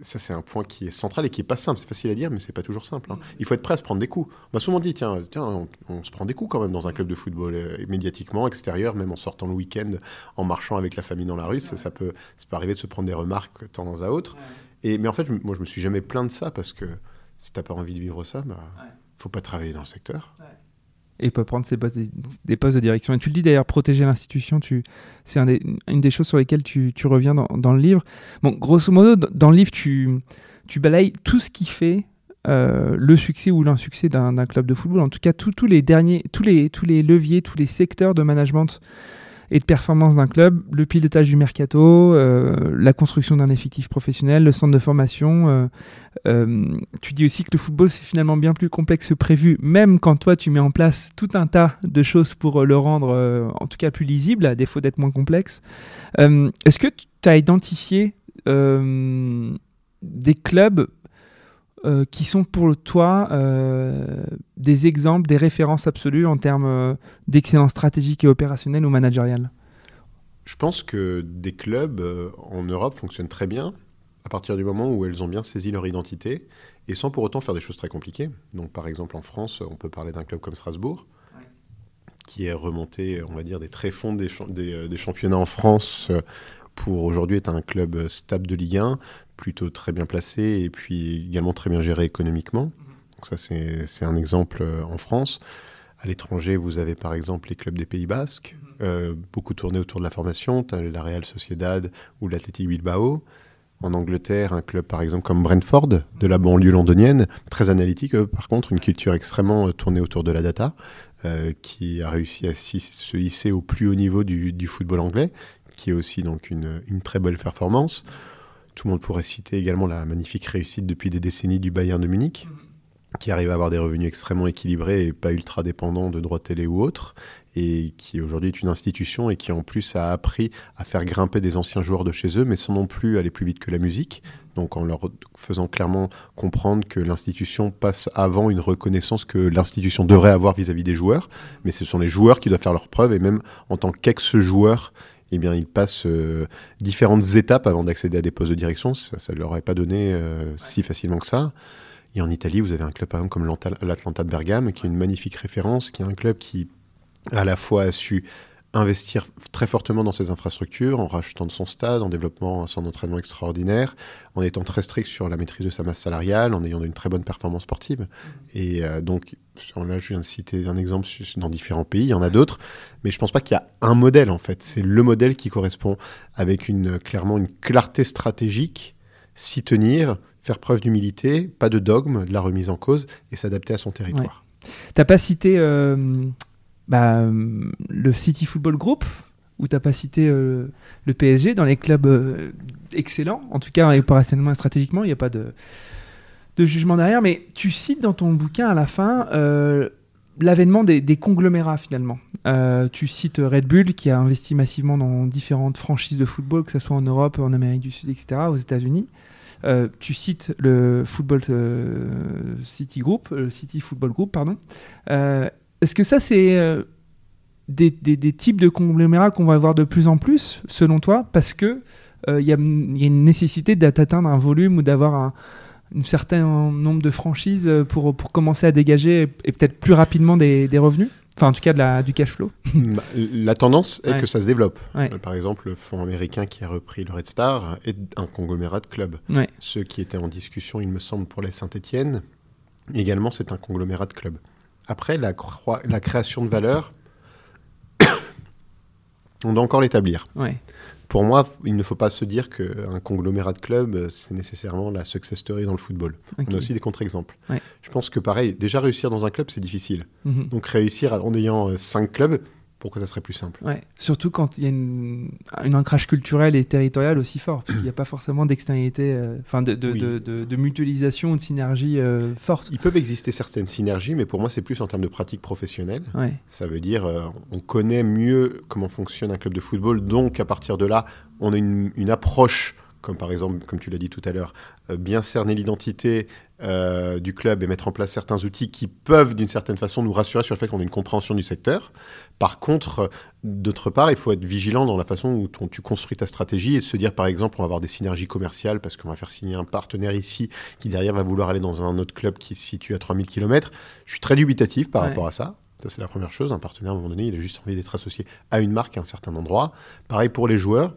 ça, c'est un point qui est central et qui est pas simple. C'est facile à dire, mais c'est pas toujours simple. hein. Il faut être prêt à se prendre des coups. On m'a souvent dit, tiens, tiens on, on se prend des coups quand même dans un club de football, euh, médiatiquement, extérieur, même en sortant le week-end, en marchant avec la famille dans la rue. Ça, ça peut, ça peut arriver de se prendre des remarques de temps à autre. Et, mais en fait, je- moi, je me suis jamais plaint de ça parce que si t'as pas envie de vivre ça, bah, faut pas travailler dans le secteur. Et peut prendre des postes de direction. Et tu le dis d'ailleurs, protéger l'institution, tu, c'est une des choses sur lesquelles tu, reviens dans, le livre. Bon, grosso modo, dans le livre, tu, balayes tout ce qui fait euh, le succès ou l'insuccès d'un club de football. En tout cas, tous les derniers, tous les leviers, tous les secteurs de management et de performance d'un club, le pilotage du mercato, euh, la construction d'un effectif professionnel, le centre de formation. euh, euh, tu dis aussi que le football, c'est finalement bien plus complexe que prévu, même quand toi, tu mets en place tout un tas de choses pour le rendre, en tout cas, plus lisible, à défaut d'être moins complexe. Est-ce que tu as identifié des clubs euh, qui sont pour toi euh, des exemples, des références absolues en termes euh, d'excellence stratégique et opérationnelle ou managériale? Je pense que des clubs euh, en Europe fonctionnent très bien à partir du moment où elles ont bien saisi leur identité et sans pour autant faire des choses très compliquées. Donc, par exemple, en France, on peut parler d'un club comme Strasbourg, qui est remonté, on va dire, des tréfonds des, cha- des, des championnats en France euh, pour aujourd'hui être un club stable de Ligue 1, plutôt très bien placé et puis également très bien géré économiquement. Donc, ça, c'est un exemple euh, en France. À l'étranger, vous avez par exemple les clubs des Pays Basques, euh, beaucoup tourné autour de la formation. Tu as la Real Sociedad ou l'Athletic Bilbao. En Angleterre, un club par exemple comme Brentford, de la banlieue londonienne, très analytique, eux, par contre, une culture extrêmement euh, tournée autour de la data, euh, qui a réussi à se hisser au plus haut niveau du, du football anglais, qui est aussi donc une, une très belle performance. Tout le monde pourrait citer également la magnifique réussite depuis des décennies du Bayern de Munich, qui arrive à avoir des revenus extrêmement équilibrés et pas ultra dépendants de droits télé ou autres, et qui aujourd'hui est une institution et qui en plus a appris à faire grimper des anciens joueurs de chez eux, mais sans non plus aller plus vite que la musique. Donc en leur faisant clairement comprendre que l'institution passe avant une reconnaissance que l'institution devrait avoir vis-à-vis des joueurs, mais ce sont les joueurs qui doivent faire leurs preuves, et même en tant qu'ex-joueur, eh bien, ils passent euh, différentes étapes avant d'accéder à des postes de direction. Ça ne leur aurait pas donné euh, si facilement que ça. Et en Italie, vous avez un club par exemple comme l'Anta- l'Atlanta de Bergame, qui est une magnifique référence, qui est un club qui à la fois a su investir très fortement dans ses infrastructures, en rachetant de son stade, en développant un centre d'entraînement extraordinaire, en étant très strict sur la maîtrise de sa masse salariale, en ayant une très bonne performance sportive. Et euh, donc, là, je viens de citer un exemple dans différents pays, il y en a d'autres, mais je pense pas qu'il y a un modèle en fait. C'est le modèle qui correspond avec une, clairement une clarté stratégique, s'y tenir, faire preuve d'humilité, pas de dogme, de la remise en cause et s'adapter à son territoire. T'as pas cité euh, bah, le City Football Group ou t'as pas cité euh, le PSG dans les clubs euh, excellents, en tout cas opérationnellement et stratégiquement, il n'y a pas de, de jugement derrière, mais tu cites dans ton bouquin à la fin euh, l'avènement des, des conglomérats finalement. Tu cites Red Bull qui a investi massivement dans différentes franchises de football, que ce soit en Europe, en Amérique du Sud, etc., aux États-Unis. Tu cites le Football City Group, le City Football Group, pardon. Euh, Est-ce que ça, c'est euh, des, des- des types de conglomérats qu'on va avoir de plus en plus, selon toi, parce que euh, il y, a, il y a une nécessité d'atteindre un volume ou d'avoir un, un certain nombre de franchises pour, pour commencer à dégager et, et peut-être plus rapidement des, des revenus? Enfin, en tout cas, de la, du cash flow. Bah, La tendance est Ouais. que ça se développe. Ouais. Euh, Par exemple, le fonds américain qui a repris le Red Star est un conglomérat de clubs. Ouais. Ceux qui étaient en discussion, il me semble, pour la Saint-Etienne, également, c'est un conglomérat de clubs. Après, la, croi- la création de valeur, on doit encore l'établir. Ouais. Pour moi, il ne faut pas se dire qu'un conglomérat de clubs, c'est nécessairement la success story dans le football. ok. On a aussi des contre-exemples. Ouais. Je pense que pareil, déjà réussir dans un club, c'est difficile. Mhm. Donc réussir en ayant euh, cinq clubs, pourquoi ça serait plus simple. Ouais. Surtout quand il y a une, une ancrage culturel et territorial aussi fort, parce qu'il n'y a pas forcément d'externalité, euh, enfin de, de, Oui. de, de- de mutualisation ou de synergie euh, forte. Il peut exister certaines synergies, mais pour moi, c'est plus en termes de pratique professionnelle. Ouais. Ça veut dire, euh, on connaît mieux comment fonctionne un club de football, donc à partir de là, on a une, une approche, comme par exemple, comme tu l'as dit tout à l'heure, euh, bien cerner l'identité euh, du club et mettre en place certains outils qui peuvent, d'une certaine façon, nous rassurer sur le fait qu'on a une compréhension du secteur. Par contre, d'autre part, il faut être vigilant dans la façon où ton- tu construis ta stratégie et se dire, par exemple, on va avoir des synergies commerciales parce qu'on va faire signer un partenaire ici qui derrière va vouloir aller dans un autre club qui se situe à 3000 km. Je suis très dubitatif par Ouais. rapport à ça. Ça, c'est la première chose. Un partenaire, à un moment donné, il a juste envie d'être associé à une marque à un certain endroit. Pareil pour les joueurs.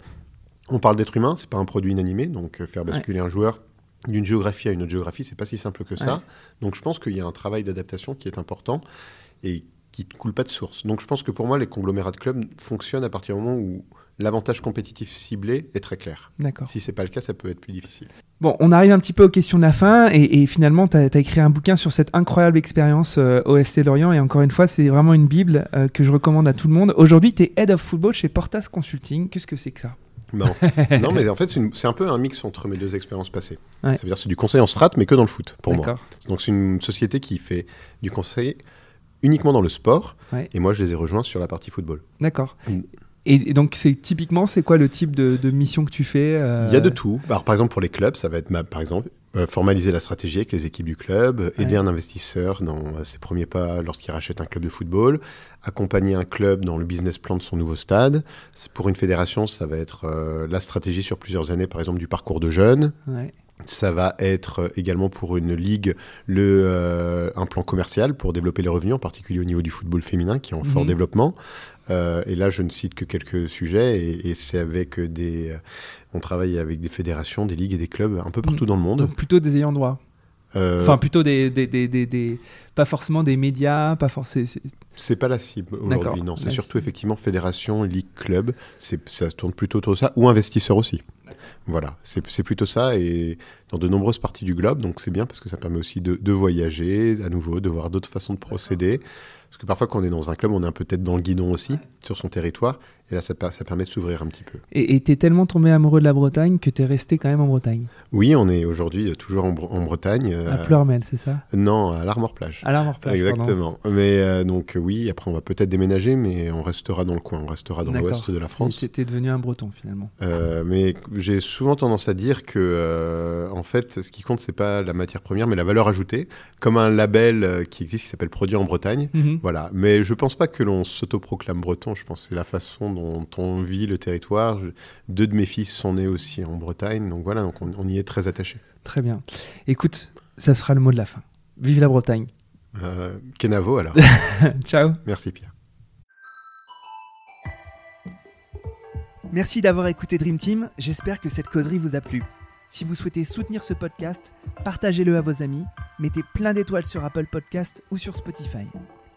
On parle d'être humain, c'est pas un produit inanimé. Donc, euh, faire basculer un joueur d'une géographie à une autre géographie, c'est pas si simple que ça. Ouais. Donc, je pense qu'il y a un travail d'adaptation qui est important et qui ne coule pas de source. Donc, je pense que pour moi, les conglomérats de clubs fonctionnent à partir du moment où l'avantage compétitif ciblé est très clair. D'accord. Si c'est pas le cas, ça peut être plus difficile. Bon, on arrive un petit peu aux questions de la fin et, et finalement, tu as, écrit un bouquin sur cette incroyable expérience euh, au FC Lorient et encore une fois, c'est vraiment une bible euh, que je recommande à tout le monde. Aujourd'hui, tu es Head of Football chez Portas Consulting. Qu'est-ce que c'est que ça? Non. non, mais en fait, c'est un peu un mix entre mes deux expériences passées. Ouais. Ça veut dire c'est du conseil en strat, mais que dans le foot, pour moi. Donc c'est une société qui fait du conseil uniquement dans le sport, Ouais. et moi je les ai rejoints sur la partie football. D'accord. Mm. Et, donc, c'est typiquement, c'est quoi le type de, de mission que tu fais euh, Il y a de tout. Alors, par exemple, pour les clubs, ça va être, ma- par exemple, formaliser la stratégie avec les équipes du club, euh, aider Ouais. un investisseur dans euh, ses premiers pas lorsqu'il rachète un club de football, accompagner un club dans le business plan de son nouveau stade. Pour une fédération, ça va être euh, la stratégie sur plusieurs années, par exemple, du parcours de jeunes. Ouais. Ça va être euh, également pour une ligue le, euh, un plan commercial pour développer les revenus, en particulier au niveau du football féminin qui est en fort Mhm. développement. Euh, et là, je ne cite que quelques sujets et, et c'est avec des. On travaille avec des fédérations, des ligues et des clubs un peu partout dans le monde. Donc, plutôt des ayants droit. Euh, Enfin, plutôt des, des, des, des- des- Pas forcément des médias, pas forcément. c'est pas la cible aujourd'hui, non. C'est surtout cible. effectivement fédération, ligue, club. Ça se tourne plutôt autour de ça, ou investisseurs aussi. Voilà, c'est, c'est plutôt ça et dans de nombreuses parties du globe. Donc c'est bien parce que ça permet aussi de, de voyager à nouveau, de voir d'autres façons de procéder. Parce que parfois, quand on est dans un club, on est un peu tête dans le guidon aussi, sur son territoire. Et là, ça, per- ça permet de s'ouvrir un petit peu. Et et t'es tellement tombé amoureux de la Bretagne que t'es resté quand même en Bretagne? Oui, on est aujourd'hui toujours en, Bre- en Bretagne. euh, À Pleurmel, c'est ça? Non, à l'Armor-Plage. À l'Armor-Plage, pardon. Exactement. Mais euh, donc euh, oui, après on va peut-être déménager, mais on restera dans le coin, on restera dans l'ouest de la France. T'es devenu un breton finalement. Euh, mais j'ai souvent tendance à dire que, euh, en fait, ce qui compte, c'est pas la matière première, mais la valeur ajoutée, comme un label euh, qui existe qui s'appelle Produit en Bretagne. Mhm. Voilà. Mais je pense pas que l'on s'autoproclame breton. Je pense que c'est la façon dont on vit le territoire. Je- deux de mes fils sont nés aussi en Bretagne, donc voilà, donc on, on y est très attaché. Très bien. Écoute, ça sera le mot de la fin. Vive la Bretagne. Euh, Kenavo alors. Ciao. Merci Pierre. Merci d'avoir écouté Dream Team, j'espère que cette causerie vous a plu. Si vous souhaitez soutenir ce podcast, partagez-le à vos amis, mettez plein d'étoiles sur Apple Podcast ou sur Spotify.